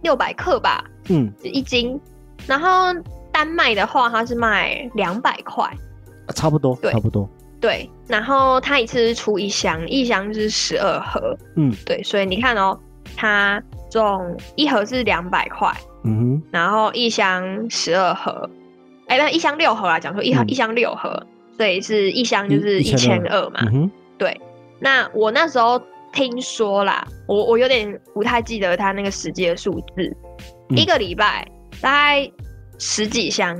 六百克吧，嗯，一斤。然后单卖的话，它是卖两百块。差不多对差不多，对，然后它一次是出一箱，一箱是十二盒。嗯对，所以你看哦，它种一盒是两百块，嗯哼，然后一箱十二盒，哎，那一箱六盒啊，讲说一盒、嗯一箱六盒，所以是一箱就是一千二嘛。嗯，对，那我那时候听说啦，我我有点不太记得他那个实际的数字，嗯一个礼拜大概十几箱、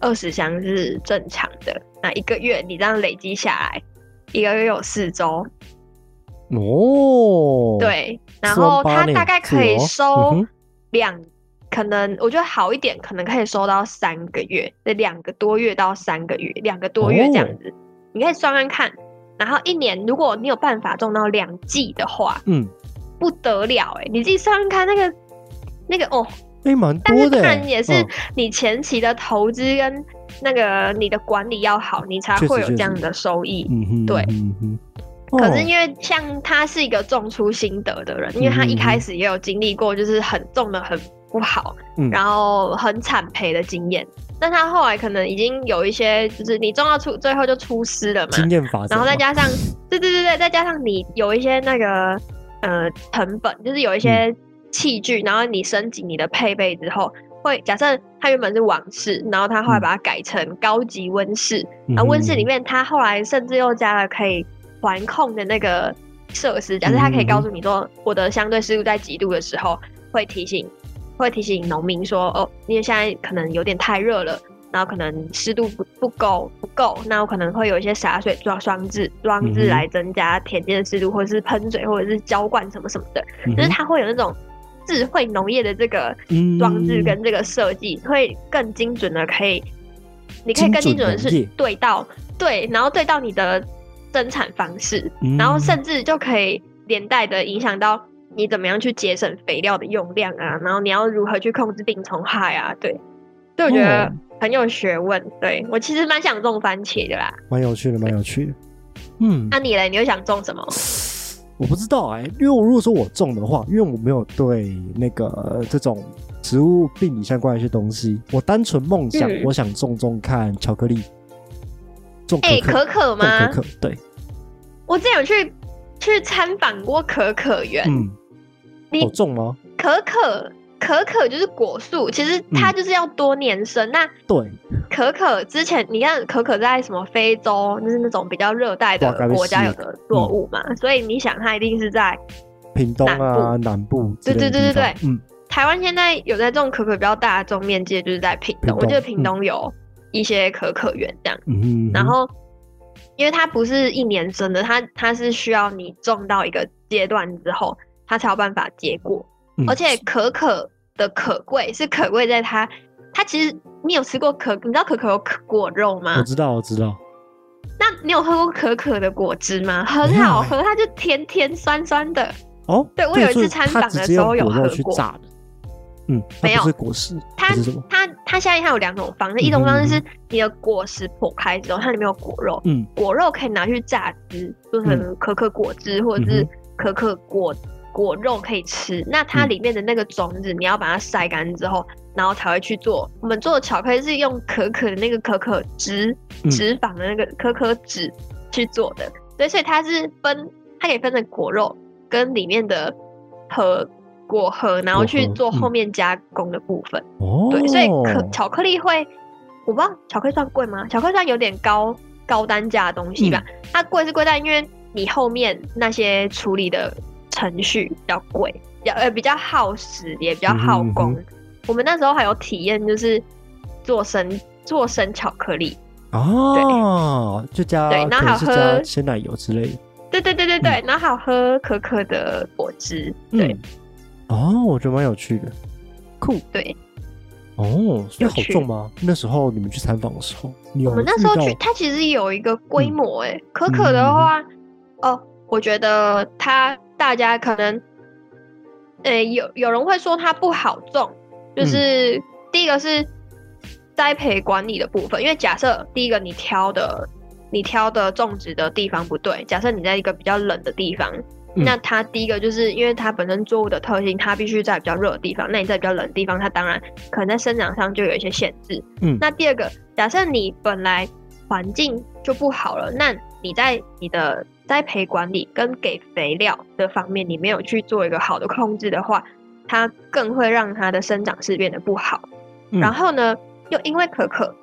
二十箱是正常的。那一个月你这样累积下来，一个月有四周，哦，，对，然后他大概可以收两，可能我觉得好一点，可能可以收到三个月，对，两个多月到三个月，两个多月这样哦子，你可以算算看。然后一年，如果你有办法种到两季的话，嗯，不得了哎、你自己算算看那个那个哦，哎，蛮但是当多的欸，然也是嗯。你前期的投资跟那个你的管理要好，你才会有这样的收益。嗯哼，对。嗯哼，可是哦因为像他是一个种出心得的人，因为他一开始也有经历过，就是很种的很不好，嗯。然后很惨赔的经验。但他后来可能已经有一些，就是你种到出最后就出师了嘛，经验法则，然后再加上，对对对对，再加上你有一些那个呃成本，就是有一嗯些器具，然后你升级你的配备之后，会假设它原本是网式，然后他后来嗯把它改成高级温室，然后温室里面它后来甚至又加了可以环控的那个设施，假设它可以告诉你说，我的相对湿度在几度的时候，会提醒会提醒农民说，哦，因为现在可能有点太热了，然后可能湿度不不够不够，那我可能会有一些洒水装装置装置来增加田间的湿度，或者是喷水，或者是浇灌什么什么的，就是它会有那种智慧农业的这个装置跟这个设计，会更精准的可以，你可以更精准的是对到对，然后对到你的生产方式，然后甚至就可以连带的影响到。你怎么样去节省肥料的用量啊？然后你要如何去控制病虫害啊？对，所以我觉得很有学问。对我其实蛮想种番茄的啦，蛮有趣的，蛮有趣的。[LAUGHS] 嗯，那你嘞？你又想种什么？我不知道哎，因为我如果说我种的话，因为我没有对那个这种植物病理相关的一些东西，我单纯梦想，我想种种看巧克力，种哎可可吗？可可，对。我之前有去去参访过可可园。好重吗？可可可可就是果树，其实它就是要多年生。那对可可之前，你看可可在什么非洲，就是那种比较热带的国家有的作物嘛，所以你想它一定是在屏东啊南部。对对对对对，嗯。台湾现在有在种可可比较大的种面积，就是在屏东。我记得屏东有一些可可园这样。嗯。然后，因为它不是一年生的，它它是需要你种到一个阶段之后。它才有办法结果，而且可可的可贵是可贵在它，它其实你有吃过可，你知道可可有可果肉吗？我知道，我知道。那你有喝过可可的果汁吗？很好喝，它就甜甜酸酸的。哦，对我有一次参访的时候有喝过。嗯，没有是果实，它它它现在它有两种方式，一种方式是你的果实破开之后，它里面有果肉，嗯，果肉可以拿去榨汁，做成可可果汁或者是可可果。果肉可以吃，那它里面的那个种子，你要把它晒干之后，然后才会去做。我们做的巧克力是用可可的那个可可脂脂肪的那个可可脂去做的，对，所以它是分，它可以分成果肉跟里面的核果核，然后去做后面加工的部分。哦，对，所以可巧克力会，我不知道巧克力算贵吗？巧克力算有点高高单价的东西吧。它贵是贵在因为你后面那些处理的。程序比较贵，比较呃比较耗时，也比较耗工。我们那时候还有体验，就是做生做生巧克力哦，对就加对，然后还有喝鲜奶油之类的。对对对对对，然后还有喝可可的果汁。对，哦，我觉得蛮有趣的，酷。对，哦，所以好重吗？那时候你们去参访的时候，我们那时候去，它其实有一个规模。哎，可可的话，哦，我觉得它。大家可能，呃，有有人会说它不好种，就是第一个是栽培管理的部分，因为假设第一个你挑的你挑的种植的地方不对，假设你在一个比较冷的地方，那它第一个就是因为它本身作物的特性，它必须在比较热的地方，那你在比较冷的地方，它当然可能在生长上就有一些限制。嗯，那第二个，假设你本来环境就不好了，那你在你的栽培管理跟给肥料的方面，你没有去做一个好的控制的话，它更会让它的生长势变得不好。然后呢，又因为可可，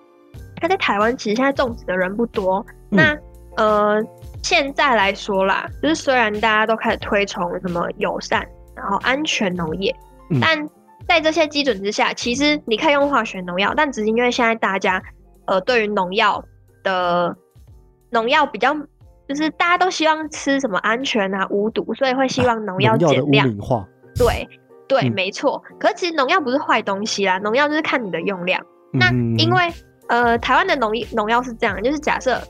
它在台湾其实现在种植的人不多。那呃，现在来说啦，就是虽然大家都开始推崇什么友善，然后安全农业，但在这些基准之下，其实你可以用化学农药，但只是因为现在大家呃对于农药的农药比较。就是大家都希望吃什么安全啊、无毒，所以会希望农药减量化。对对，没错。可是其实农药不是坏东西啦，农药就是看你的用量。那因为呃，台湾的农农药是这样，就是假设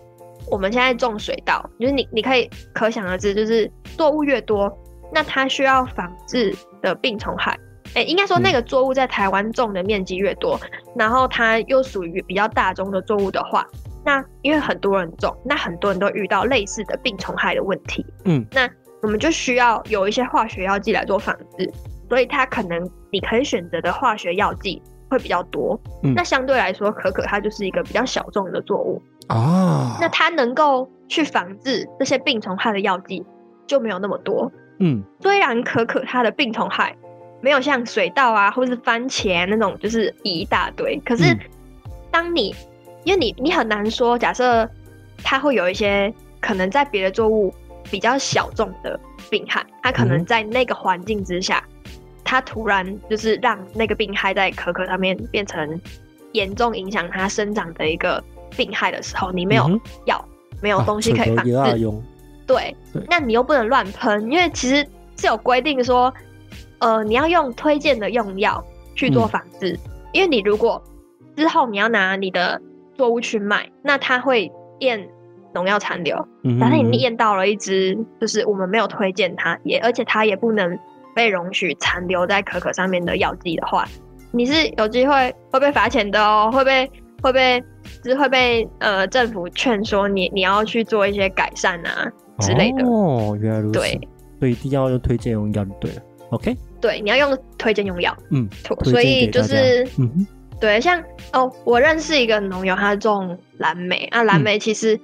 我们现在种水稻，就是你你可以可想而知，就是作物越多，那它需要防治的病虫害，哎，应该说那个作物在台湾种的面积越多，然后它又属于比较大宗的作物的话。那因为很多人种，那很多人都遇到类似的病虫害的问题。嗯，那我们就需要有一些化学药剂来做防治，所以它可能你可以选择的化学药剂会比较多。嗯，那相对来说，可可它就是一个比较小众的作物哦。那它能够去防治这些病虫害的药剂就没有那么多。嗯，虽然可可它的病虫害没有像水稻啊或是番茄那种就是一大堆，可是当你因为你你很难说，假设它会有一些可能在别的作物比较小众的病害，它可能嗯在那个环境之下，它突然就是让那个病害在可可上面变成严重影响它生长的一个病害的时候，你没有药，没有东西可以防治，用，对对，那你又不能乱喷，因为其实是有规定说，呃，你要用推荐的用药去做嗯防治，因为你如果之后你要拿你的作物去卖，那它会验农药残留，嗯假设你哼验到了一只，就是我们没有推荐它，也而且它也不能被容许残留在可可上面的药剂的话，你是有机会会被罚钱的哦，会被会被就是会被呃政府劝说你你要去做一些改善啊之类的。哦，原来如此，对，所以一定要用推荐用药就对了。OK，对，你要用推荐用药，嗯，所以就是嗯哼，对，像哦，我认识一个农友，他种蓝莓啊，蓝嗯莓其实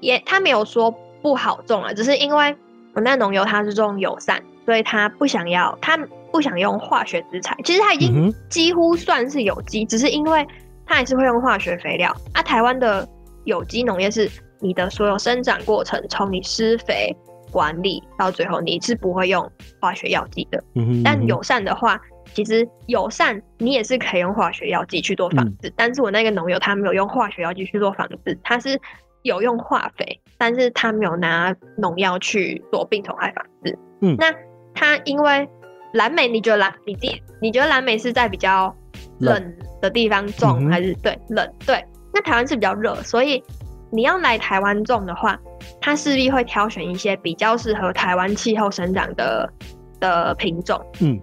也他没有说不好种啊，只是因为我那农友他是种友善，所以他不想要，他不想用化学资材。其实他已嗯经，几乎算是有机，只是因为他还是会用化学肥料。啊，台湾的有机农业是你的所有生长过程，从你施肥、管理到最后，你是不会用化学药剂的。嗯哼，嗯哼但友善的话，其实友善你也是可以用化学药剂去做防嗯治，但是我那个农友他没有用化学药剂去做防治，他是有用化肥，但是他没有拿农药去做病虫害防治。嗯那他因为蓝莓，你觉得蓝你自己你觉得蓝莓是在比较冷冷的地方种，还是对冷？对，那台湾是比较热，所以你要来台湾种的话，他势必会挑选一些比较适合台湾气候生长的的品种。嗯，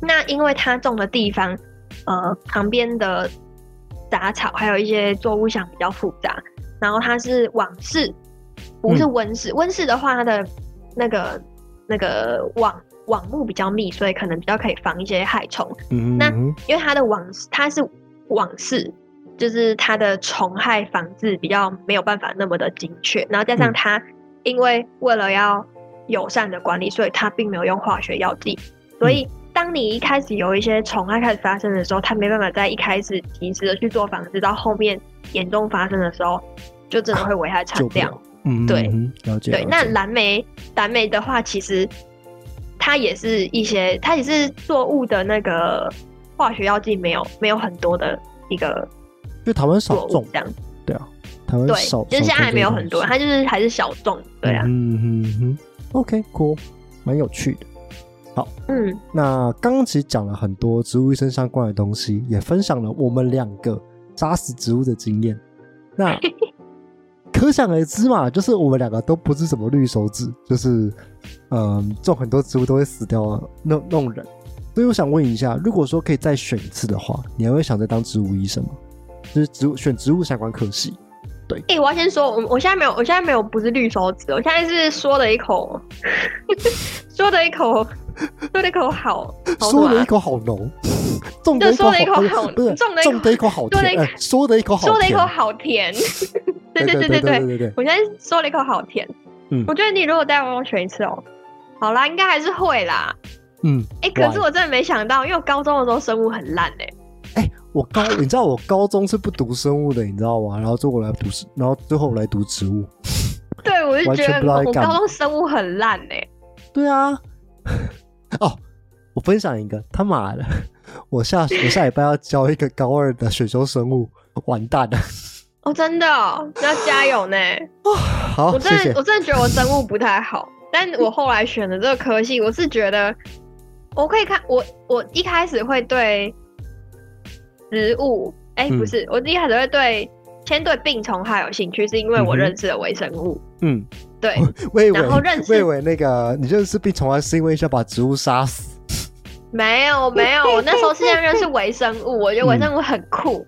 那因为它种的地方，呃，旁边的杂草还有一些作物想比较复杂，然后它是网室，不是温室。温室的话，它的那个那个网网目比较密，所以可能比较可以防一些害虫。那因为它的网它是网室，就是它的虫害防治比较没有办法那么的精确，然后加上嗯它因为为了要友善的管理，所以它并没有用化学药剂，所以当你一开始有一些虫害开始发生的时候，它没办法在一开始及时的去做防治，到后面严重发生的时候，就真的会危害产量。嗯，对了解。对，那蓝莓蓝莓的话，其实它也是一些，它也是作物的那个化学药剂没有没有很多的一个就台湾少种，这样。对啊，台湾对，少，就是现在还没有很多，它就是还是小众。对啊，嗯哼嗯哼，OK，cool，蛮有趣的。嗯，那刚刚其实讲了很多植物医生相关的东西，也分享了我们两个杀死植物的经验。那 [LAUGHS] 可想而知嘛，就是我们两个都不是什么绿手指，就是嗯，种很多植物都会死掉的那那种人。所以我想问一下，如果说可以再选一次的话，你还会想再当植物医生吗？就是植物选植物相关科系。哎、我要先说，我我现在没有，我现在没有不是绿手指，我现在是说了一口，[LAUGHS] 说了一口，说了一口好，说了一口好浓，[LAUGHS] 种的一口就说了一口好，好 [LAUGHS] 不是种的一口一口好甜，说了一口呃说的一口好甜，说了一口好甜。[LAUGHS] 对对对对对对我现在说了一口好甜。嗯我觉得你如果再让我选一次哦，好啦，应该还是会啦。嗯，哎、可是我真的没想到，因为我高中的时候生物很烂哎、我高，你知道我高中是不读生物的，你知道吗？然后最后我来读，然后最后我来读植物。对，我就觉得我高中生物很烂哎、对啊，[LAUGHS] 哦，我分享一个，他妈的，我下我下礼拜要教一个高二的选修生物，完蛋了。[LAUGHS] 哦，真的、哦，要加油呢。好，我真的谢谢我。真的觉得我生物不太好，但我后来选的这个科系，我是觉得我可以看我我一开始会对植物，哎、嗯不是，我一开始会对先对病虫害有兴趣，是因为我认识了微生物，嗯，对，[LAUGHS] 然后认识那个你认识病虫害是因为想把植物杀死。[LAUGHS] 没有没有，我那时候是在认识微生物，我觉得微生物很酷，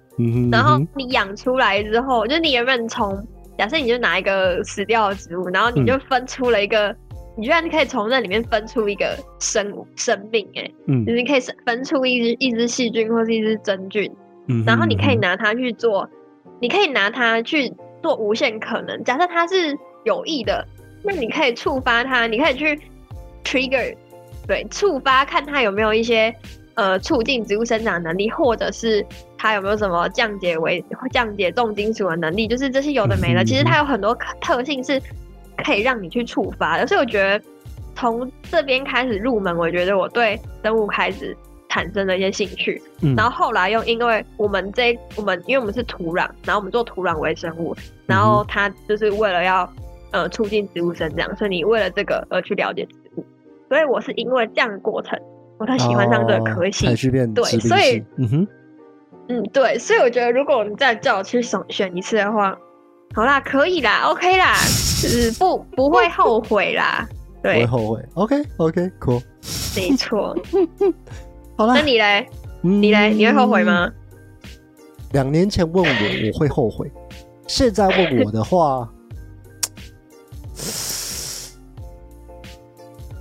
然后你养出来之后，就是你原本从假设你就拿一个死掉的植物，然后你嗯。就分出了一个，你居然可以从那里面分出一个生物生命、欸，嗯。就是你可以分出一只一只细菌或是一只真菌，然后你可以拿它去做，你可以拿它去做无限可能。假设它是有益的，那你可以触发它，你可以去 trigger，对，触发看它有没有一些呃促进植物生长能力，或者是它有没有什么降解为降解重金属的能力，就是这些有的没的。嗯哼其实它有很多特性是可以让你去触发的。所以我觉得从这边开始入门，我觉得我对生物开始产生了一些兴趣。嗯然后后来又因为我们这我们因为我们是土壤，然后我们做土壤微生物，然后它就是为了要呃促进植物生长，所以你为了这个而去了解植物。所以我是因为这样的过程，我才喜欢上这个科系。哦变对所以嗯哼，嗯，对，所以我觉得如果你再叫我去选选一次的话，好啦，可以啦，OK 啦，就是不不会后悔啦。不会，后悔。OK OK，cool，没错。[LAUGHS] 好啦那，你嘞？你你嘞？你会后悔？吗？两年前问我，我会后悔；现在问我的话，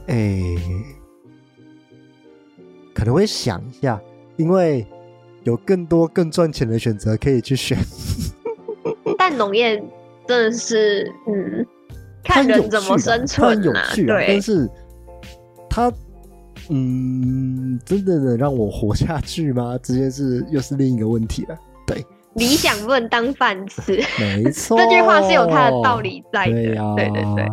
哎、可能会想一下，因为有更多更赚钱的选择可以去选。但农业真的是，嗯，看人怎么生存啊。趣啊，但，是它，嗯，真的能让我活下去吗？这件事又是另一个问题了。对，理想不能当饭吃，没错，[LAUGHS] 这句话是有它的道。理在的。对对对，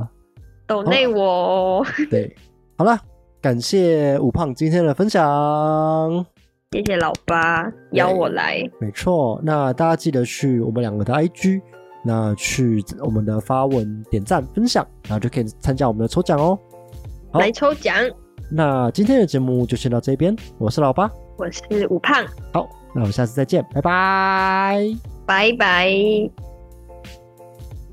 抖内我哦 [LAUGHS] 对，好了，感谢五胖今天的分享。谢谢老八邀我来。没错，那大家记得去我们两个的 IG，那去我们的发文点赞分享，然后就可以参加我们的抽奖哦。好来抽奖，那今天的节目就先到这边，我是老八，我是五胖，好，那我们下次再见，拜拜。拜拜。